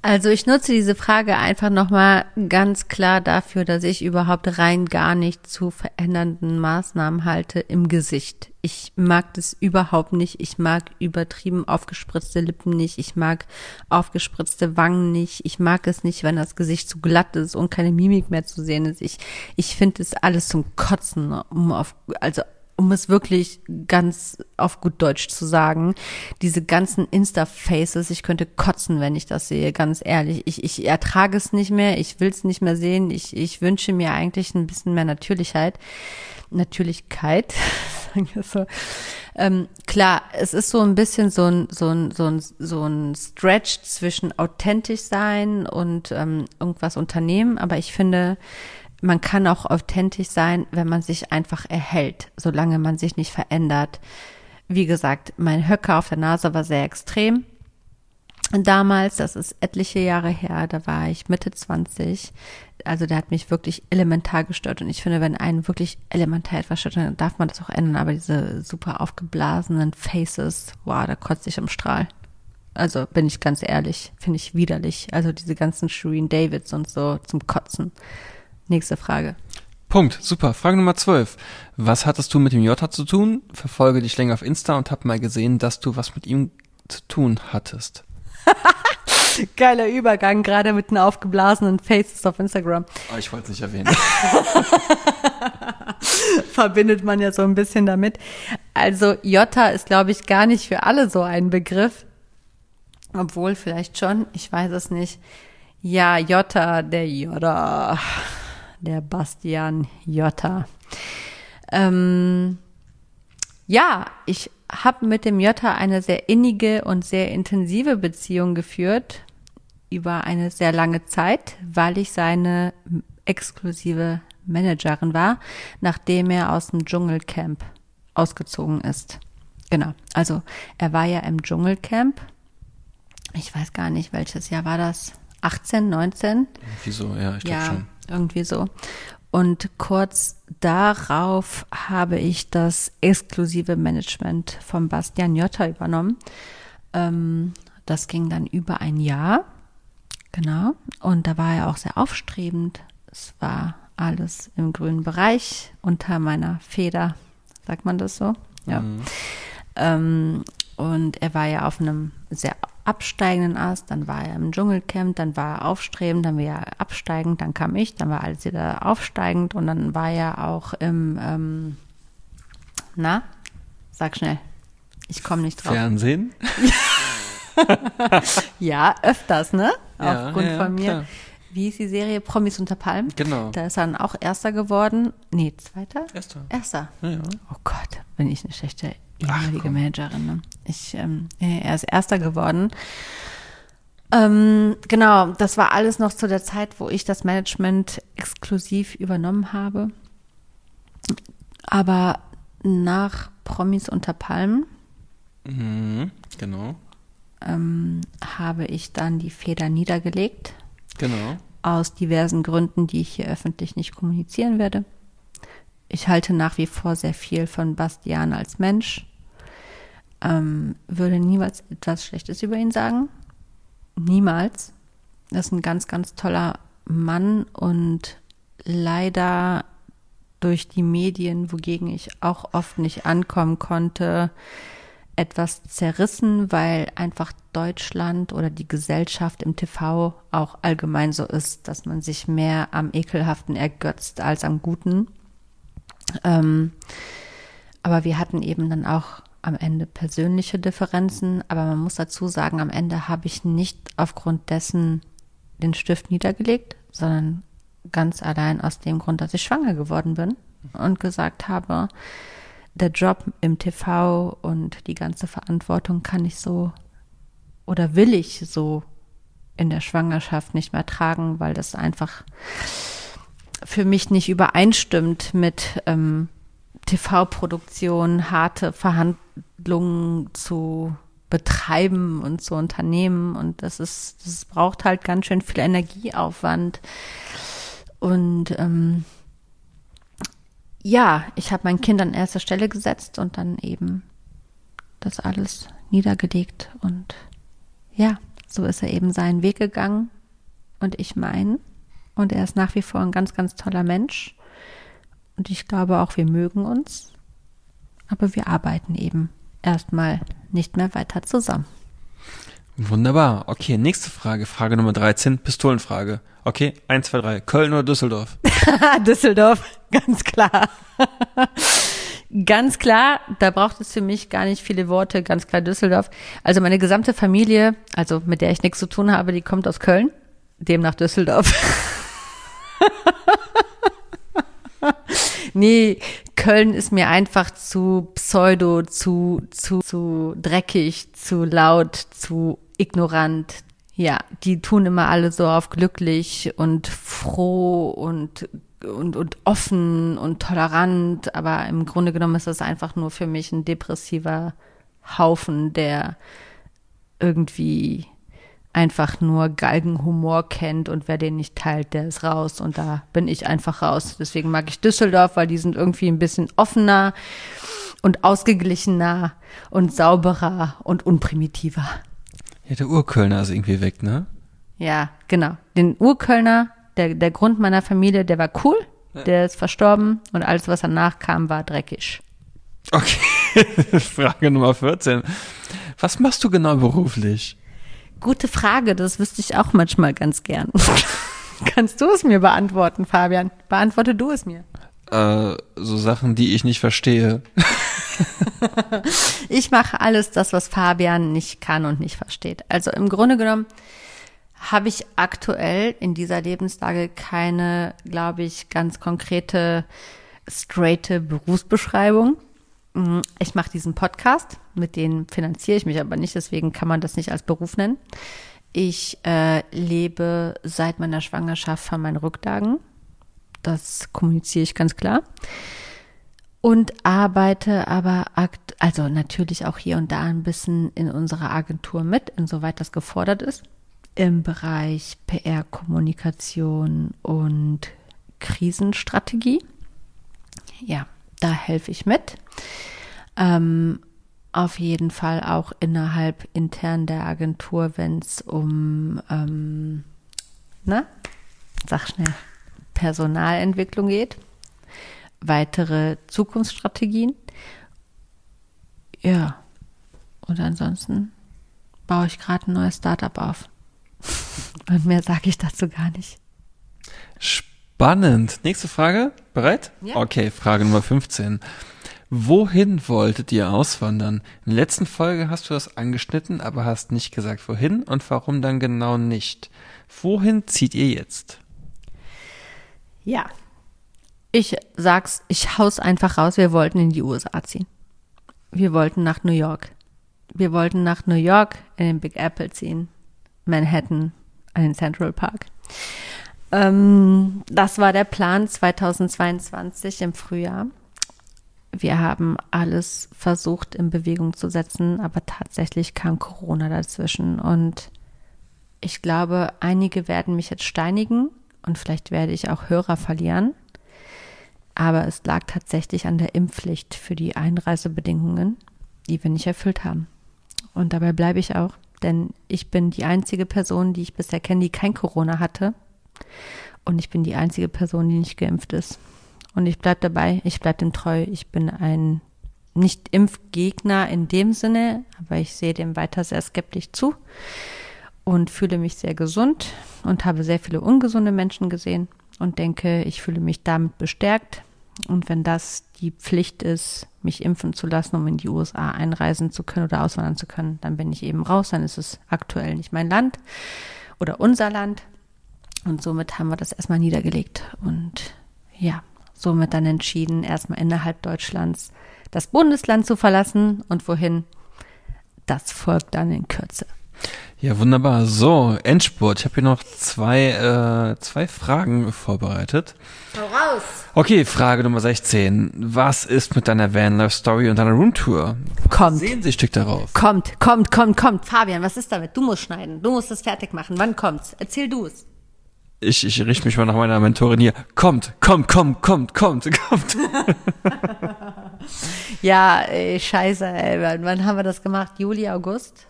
Speaker 1: Also ich nutze diese Frage einfach nochmal ganz klar dafür, dass ich überhaupt rein gar nicht zu verändernden Maßnahmen halte im Gesicht. Ich mag das überhaupt nicht. Ich mag übertrieben aufgespritzte Lippen nicht. Ich mag aufgespritzte Wangen nicht. Ich mag es nicht, wenn das Gesicht zu glatt ist und keine Mimik mehr zu sehen ist. Ich, ich finde es alles zum Kotzen, um auf, also um es wirklich ganz auf gut Deutsch zu sagen, diese ganzen Insta-Faces, ich könnte kotzen, wenn ich das sehe, ganz ehrlich. Ich, ich ertrage es nicht mehr, ich will es nicht mehr sehen. Ich, ich wünsche mir eigentlich ein bisschen mehr Natürlichkeit. Natürlichkeit, so. Ähm, klar, es ist so ein bisschen so ein, so ein, so ein, so ein Stretch zwischen authentisch sein und ähm, irgendwas unternehmen, aber ich finde, man kann auch authentisch sein, wenn man sich einfach erhält, solange man sich nicht verändert. Wie gesagt, mein Höcker auf der Nase war sehr extrem. Damals, das ist etliche Jahre her, da war ich Mitte 20. Also der hat mich wirklich elementar gestört. Und ich finde, wenn einen wirklich elementar etwas stört, dann darf man das auch ändern. Aber diese super aufgeblasenen Faces, wow, da kotzt ich im Strahl. Also bin ich ganz ehrlich, finde ich widerlich. Also diese ganzen Shireen Davids und so zum Kotzen. Nächste Frage.
Speaker 2: Punkt. Super. Frage Nummer 12. Was hattest du mit dem Jota zu tun? Verfolge dich länger auf Insta und hab mal gesehen, dass du was mit ihm zu tun hattest.
Speaker 1: Geiler Übergang, gerade mit den aufgeblasenen Faces auf Instagram.
Speaker 2: Oh, ich wollte es nicht erwähnen.
Speaker 1: Verbindet man ja so ein bisschen damit. Also Jota ist, glaube ich, gar nicht für alle so ein Begriff. Obwohl, vielleicht schon, ich weiß es nicht. Ja, Jota, der Jota, der Bastian Jota. Ähm, ja, ich habe mit dem Jota eine sehr innige und sehr intensive Beziehung geführt über eine sehr lange Zeit, weil ich seine exklusive Managerin war, nachdem er aus dem Dschungelcamp ausgezogen ist. Genau. Also er war ja im Dschungelcamp. Ich weiß gar nicht, welches Jahr war das? 18, 19?
Speaker 2: Wieso? Ja, ich glaube
Speaker 1: ja,
Speaker 2: schon.
Speaker 1: Irgendwie so. Und kurz darauf habe ich das exklusive Management von Bastian Jotta übernommen. Ähm, das ging dann über ein Jahr. Genau. Und da war er auch sehr aufstrebend. Es war alles im grünen Bereich unter meiner Feder. Sagt man das so? Ja. Ähm, und er war ja auf einem sehr absteigenden Ast, dann war er im Dschungelcamp, dann war er aufstrebend, dann war er absteigend, dann kam ich, dann war alles wieder aufsteigend und dann war er auch im, ähm, na, sag schnell, ich komme nicht drauf.
Speaker 2: Fernsehen?
Speaker 1: Ja, öfters, ne?
Speaker 2: Ja,
Speaker 1: Aufgrund
Speaker 2: ja,
Speaker 1: von mir.
Speaker 2: klar.
Speaker 1: Wie ist die Serie Promis unter Palmen?
Speaker 2: Genau.
Speaker 1: Da ist er dann auch Erster geworden. Nee, Zweiter?
Speaker 2: Erster.
Speaker 1: Erster.
Speaker 2: Ja, ja.
Speaker 1: Oh Gott, bin ich eine schlechte ehemalige Managerin. Ne? Ich, ähm, er ist Erster geworden. Ähm, genau, das war alles noch zu der Zeit, wo ich das Management exklusiv übernommen habe. Aber nach Promis unter Palmen
Speaker 2: Mhm, genau.
Speaker 1: ähm, habe ich dann die Feder niedergelegt.
Speaker 2: Genau.
Speaker 1: Aus diversen Gründen, die ich hier öffentlich nicht kommunizieren werde. Ich halte nach wie vor sehr viel von Bastian als Mensch. Ähm, würde niemals etwas Schlechtes über ihn sagen. Niemals. Das ist ein ganz, ganz toller Mann und leider durch die Medien, wogegen ich auch oft nicht ankommen konnte, etwas zerrissen, weil einfach Deutschland oder die Gesellschaft im TV auch allgemein so ist, dass man sich mehr am Ekelhaften ergötzt als am Guten. Ähm, aber wir hatten eben dann auch am Ende persönliche Differenzen. Aber man muss dazu sagen, am Ende habe ich nicht aufgrund dessen den Stift niedergelegt, sondern ganz allein aus dem Grund, dass ich schwanger geworden bin und gesagt habe, der Job im TV und die ganze Verantwortung kann ich so oder will ich so in der Schwangerschaft nicht mehr tragen, weil das einfach für mich nicht übereinstimmt mit ähm, TV-Produktion, harte Verhandlungen zu betreiben und zu unternehmen. Und das ist, das braucht halt ganz schön viel Energieaufwand. Und ähm, ja, ich habe mein Kind an erste Stelle gesetzt und dann eben das alles niedergelegt. Und ja, so ist er eben seinen Weg gegangen und ich meinen. Und er ist nach wie vor ein ganz, ganz toller Mensch. Und ich glaube auch, wir mögen uns. Aber wir arbeiten eben erstmal nicht mehr weiter zusammen.
Speaker 2: Wunderbar. Okay, nächste Frage. Frage Nummer 13, Pistolenfrage. Okay, 1, 2, 3. Köln oder Düsseldorf?
Speaker 1: Düsseldorf, ganz klar. ganz klar, da braucht es für mich gar nicht viele Worte, ganz klar Düsseldorf. Also meine gesamte Familie, also mit der ich nichts zu tun habe, die kommt aus Köln, demnach Düsseldorf. nee, Köln ist mir einfach zu pseudo, zu, zu, zu dreckig, zu laut, zu ignorant. Ja, die tun immer alle so auf glücklich und froh und und, und offen und tolerant, aber im Grunde genommen ist das einfach nur für mich ein depressiver Haufen, der irgendwie einfach nur Galgenhumor kennt und wer den nicht teilt, der ist raus und da bin ich einfach raus. Deswegen mag ich Düsseldorf, weil die sind irgendwie ein bisschen offener und ausgeglichener und sauberer und unprimitiver.
Speaker 2: Ja, der Urkölner ist irgendwie weg, ne?
Speaker 1: Ja, genau. Den Urkölner, der, der Grund meiner Familie, der war cool, der ist verstorben und alles, was danach kam, war dreckig.
Speaker 2: Okay, Frage Nummer 14. Was machst du genau beruflich?
Speaker 1: Gute Frage, das wüsste ich auch manchmal ganz gern. Kannst du es mir beantworten, Fabian? Beantworte du es mir.
Speaker 2: Äh, so Sachen, die ich nicht verstehe.
Speaker 1: ich mache alles das, was Fabian nicht kann und nicht versteht. Also im Grunde genommen habe ich aktuell in dieser Lebenslage keine, glaube ich, ganz konkrete, straighte Berufsbeschreibung. Mm, Ich mache diesen Podcast, mit dem finanziere ich mich aber nicht, deswegen kann man das nicht als Beruf nennen. Ich äh, lebe seit meiner Schwangerschaft von meinen Rücklagen. Das kommuniziere ich ganz klar und arbeite aber akt also natürlich auch hier und da ein bisschen in unserer Agentur mit, insoweit das gefordert ist, im Bereich PR, Kommunikation und Krisenstrategie. Ja, da helfe ich mit. Ähm, auf jeden Fall auch innerhalb intern der Agentur, wenn es um, ähm, na, sag schnell, Personalentwicklung geht weitere Zukunftsstrategien. Ja, und ansonsten baue ich gerade ein neues Startup auf. Und mehr sage ich dazu gar nicht.
Speaker 2: Spannend. Nächste Frage. Bereit?
Speaker 1: Ja.
Speaker 2: Okay, Frage Nummer 15. Wohin wolltet ihr auswandern? In der letzten Folge hast du das angeschnitten, aber hast nicht gesagt, wohin und warum dann genau nicht. Wohin zieht ihr jetzt?
Speaker 1: Ja. Ich sag's, ich haus einfach raus, wir wollten in die USA ziehen. Wir wollten nach New York. Wir wollten nach New York in den Big Apple ziehen. Manhattan, an den Central Park. Ähm, das war der Plan 2022 im Frühjahr. wir haben alles versucht in Bewegung zu setzen, aber tatsächlich kam Corona dazwischen. Und ich glaube, einige werden mich jetzt steinigen und vielleicht werde ich auch Hörer verlieren. Aber es lag tatsächlich an der Impfpflicht für die Einreisebedingungen, die wir nicht erfüllt haben. Und dabei bleibe ich auch, denn ich bin die einzige Person, die ich bisher kenne, die kein Corona hatte. Und ich bin die einzige Person, die nicht geimpft ist. Und ich bleibe dabei, ich bleibe dem treu. Ich bin ein Nicht-Impfgegner in dem Sinne, aber ich sehe dem weiter sehr skeptisch zu und fühle mich sehr gesund und habe sehr viele ungesunde Menschen gesehen und denke, ich fühle mich damit bestärkt. Und wenn das die Pflicht ist, mich impfen zu lassen, um in die USA einreisen zu können oder auswandern zu können, dann bin ich eben raus. Dann ist es aktuell nicht mein Land oder unser Land. Und somit haben wir das erstmal niedergelegt. Und ja, somit dann entschieden, erstmal innerhalb Deutschlands das Bundesland zu verlassen und wohin, das folgt dann in Kürze.
Speaker 2: Ja, wunderbar. So, Endspurt. Ich habe hier noch zwei, äh, zwei Fragen vorbereitet.
Speaker 1: Hau raus!
Speaker 2: Okay, Frage Nummer 16. Was ist mit deiner Vanlife-Story und deiner Roomtour?
Speaker 1: Kommt.
Speaker 2: Sehen Sie Stück darauf.
Speaker 1: Kommt, kommt, kommt, kommt. Fabian, was ist damit? Du musst schneiden. Du musst das fertig machen. Wann kommt's? Erzähl du es.
Speaker 2: Ich, ich richte mich mal nach meiner Mentorin hier. Kommt, kommt, kommt, kommt, kommt, kommt.
Speaker 1: Ja, ey, scheiße, ey. Wann, haben wir das gemacht? Juli, August?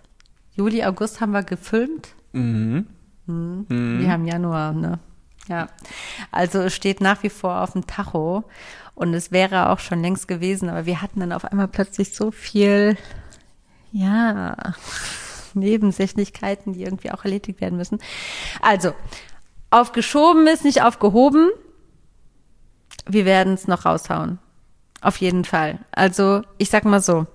Speaker 1: Juli, August haben wir gefilmt.
Speaker 2: Mhm.
Speaker 1: Mhm. Wir haben Januar, ne? Ja. Also es steht nach wie vor auf dem Tacho. Und es wäre auch schon längst gewesen, aber wir hatten dann auf einmal plötzlich so viel, ja, Nebensächlichkeiten, die irgendwie auch erledigt werden müssen. Also, aufgeschoben ist nicht aufgehoben. Wir werden es noch raushauen. Auf jeden Fall. Also, ich sag mal so,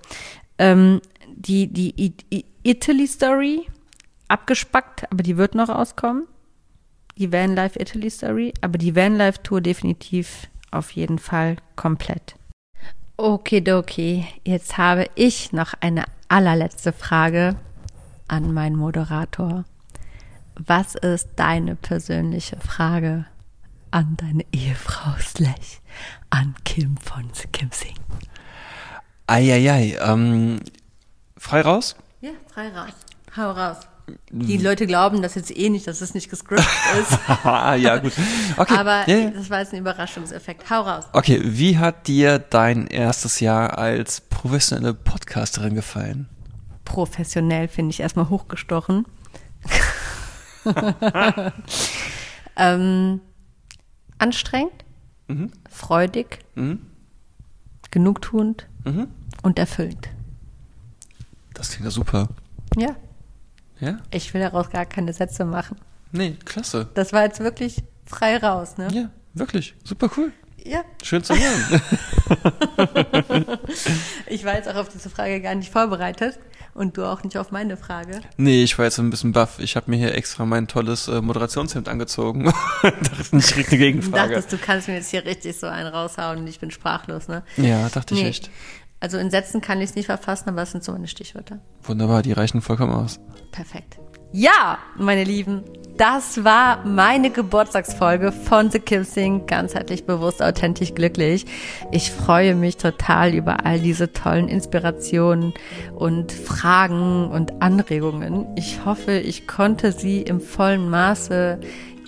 Speaker 1: ähm, die, die I I Italy Story abgespackt, aber die wird noch rauskommen. Die Vanlife Italy Story, aber die Vanlife Tour definitiv auf jeden Fall komplett. Okidoki, jetzt habe ich noch eine allerletzte Frage an meinen Moderator. Was ist deine persönliche Frage an deine Ehefrau Slech, an Kim von Kim Sing?
Speaker 2: Eieiei, ähm, frei raus?
Speaker 1: Ja, frei raus. Hau raus. Die Leute glauben das jetzt eh nicht, dass es nicht gescriptet ist.
Speaker 2: Ja, gut. Okay.
Speaker 1: Aber
Speaker 2: ja, ja.
Speaker 1: das war jetzt ein Überraschungseffekt. Hau raus.
Speaker 2: Okay, wie hat dir dein erstes Jahr als professionelle Podcasterin gefallen?
Speaker 1: Professionell finde ich erstmal hochgestochen. ähm, anstrengend,
Speaker 2: Mhm.
Speaker 1: freudig,
Speaker 2: Mhm.
Speaker 1: genugtuend
Speaker 2: Mhm.
Speaker 1: und erfüllend.
Speaker 2: Das klingt ja super.
Speaker 1: Ja,
Speaker 2: Ja?
Speaker 1: ich will daraus gar keine Sätze machen.
Speaker 2: Nee, klasse.
Speaker 1: Das war jetzt wirklich frei raus, ne?
Speaker 2: Ja, wirklich. Super cool.
Speaker 1: Ja.
Speaker 2: Schön zu hören.
Speaker 1: Ich war jetzt auch auf diese Frage gar nicht vorbereitet und du auch nicht auf meine Frage.
Speaker 2: nee, ich war jetzt ein bisschen baff. Ich habe mir hier extra mein tolles äh, Moderationshemd angezogen. dachte, ich eine
Speaker 1: Du
Speaker 2: Gegenfrage.
Speaker 1: dachtest, du kannst mir jetzt hier richtig so einen raushauen und ich bin sprachlos, ne?
Speaker 2: Ja, dachte ich
Speaker 1: Nee.
Speaker 2: echt.
Speaker 1: Also in Sätzen kann ich es nicht verfassen, aber es sind so meine Stichwörter.
Speaker 2: Wunderbar, die reichen vollkommen aus.
Speaker 1: Perfekt. Ja, meine Lieben, das war meine Geburtstagsfolge von The Kim Sing, ganzheitlich bewusst, authentisch, glücklich. Ich freue mich total über all diese tollen Inspirationen und Fragen und Anregungen. Ich hoffe, ich konnte sie im vollen Maße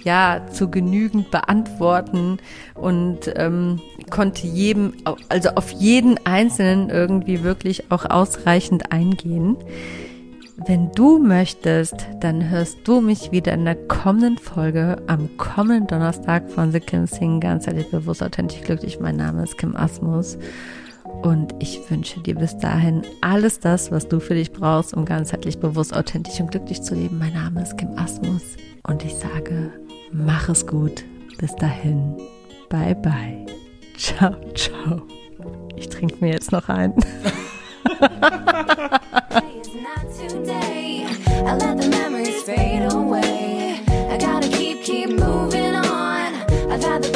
Speaker 1: ja zu genügend beantworten und ähm, konnte jedem, also auf jeden Einzelnen irgendwie wirklich auch ausreichend eingehen. Wenn du möchtest, dann hörst du mich wieder in der kommenden Folge am kommenden Donnerstag von The Kim Sing, ganzheitlich bewusst, authentisch, glücklich. Mein Name ist Kim Asmus und ich wünsche dir bis dahin alles das, was du für dich brauchst, um ganzheitlich bewusst, authentisch und glücklich zu leben. Mein Name ist Kim Asmus und ich sage, mach es gut. Bis dahin. Bye bye. Ciao, ciao. Ich trinke mir jetzt noch ein.
Speaker 3: Today. I let the memories fade away. I gotta keep, keep moving on. I've had the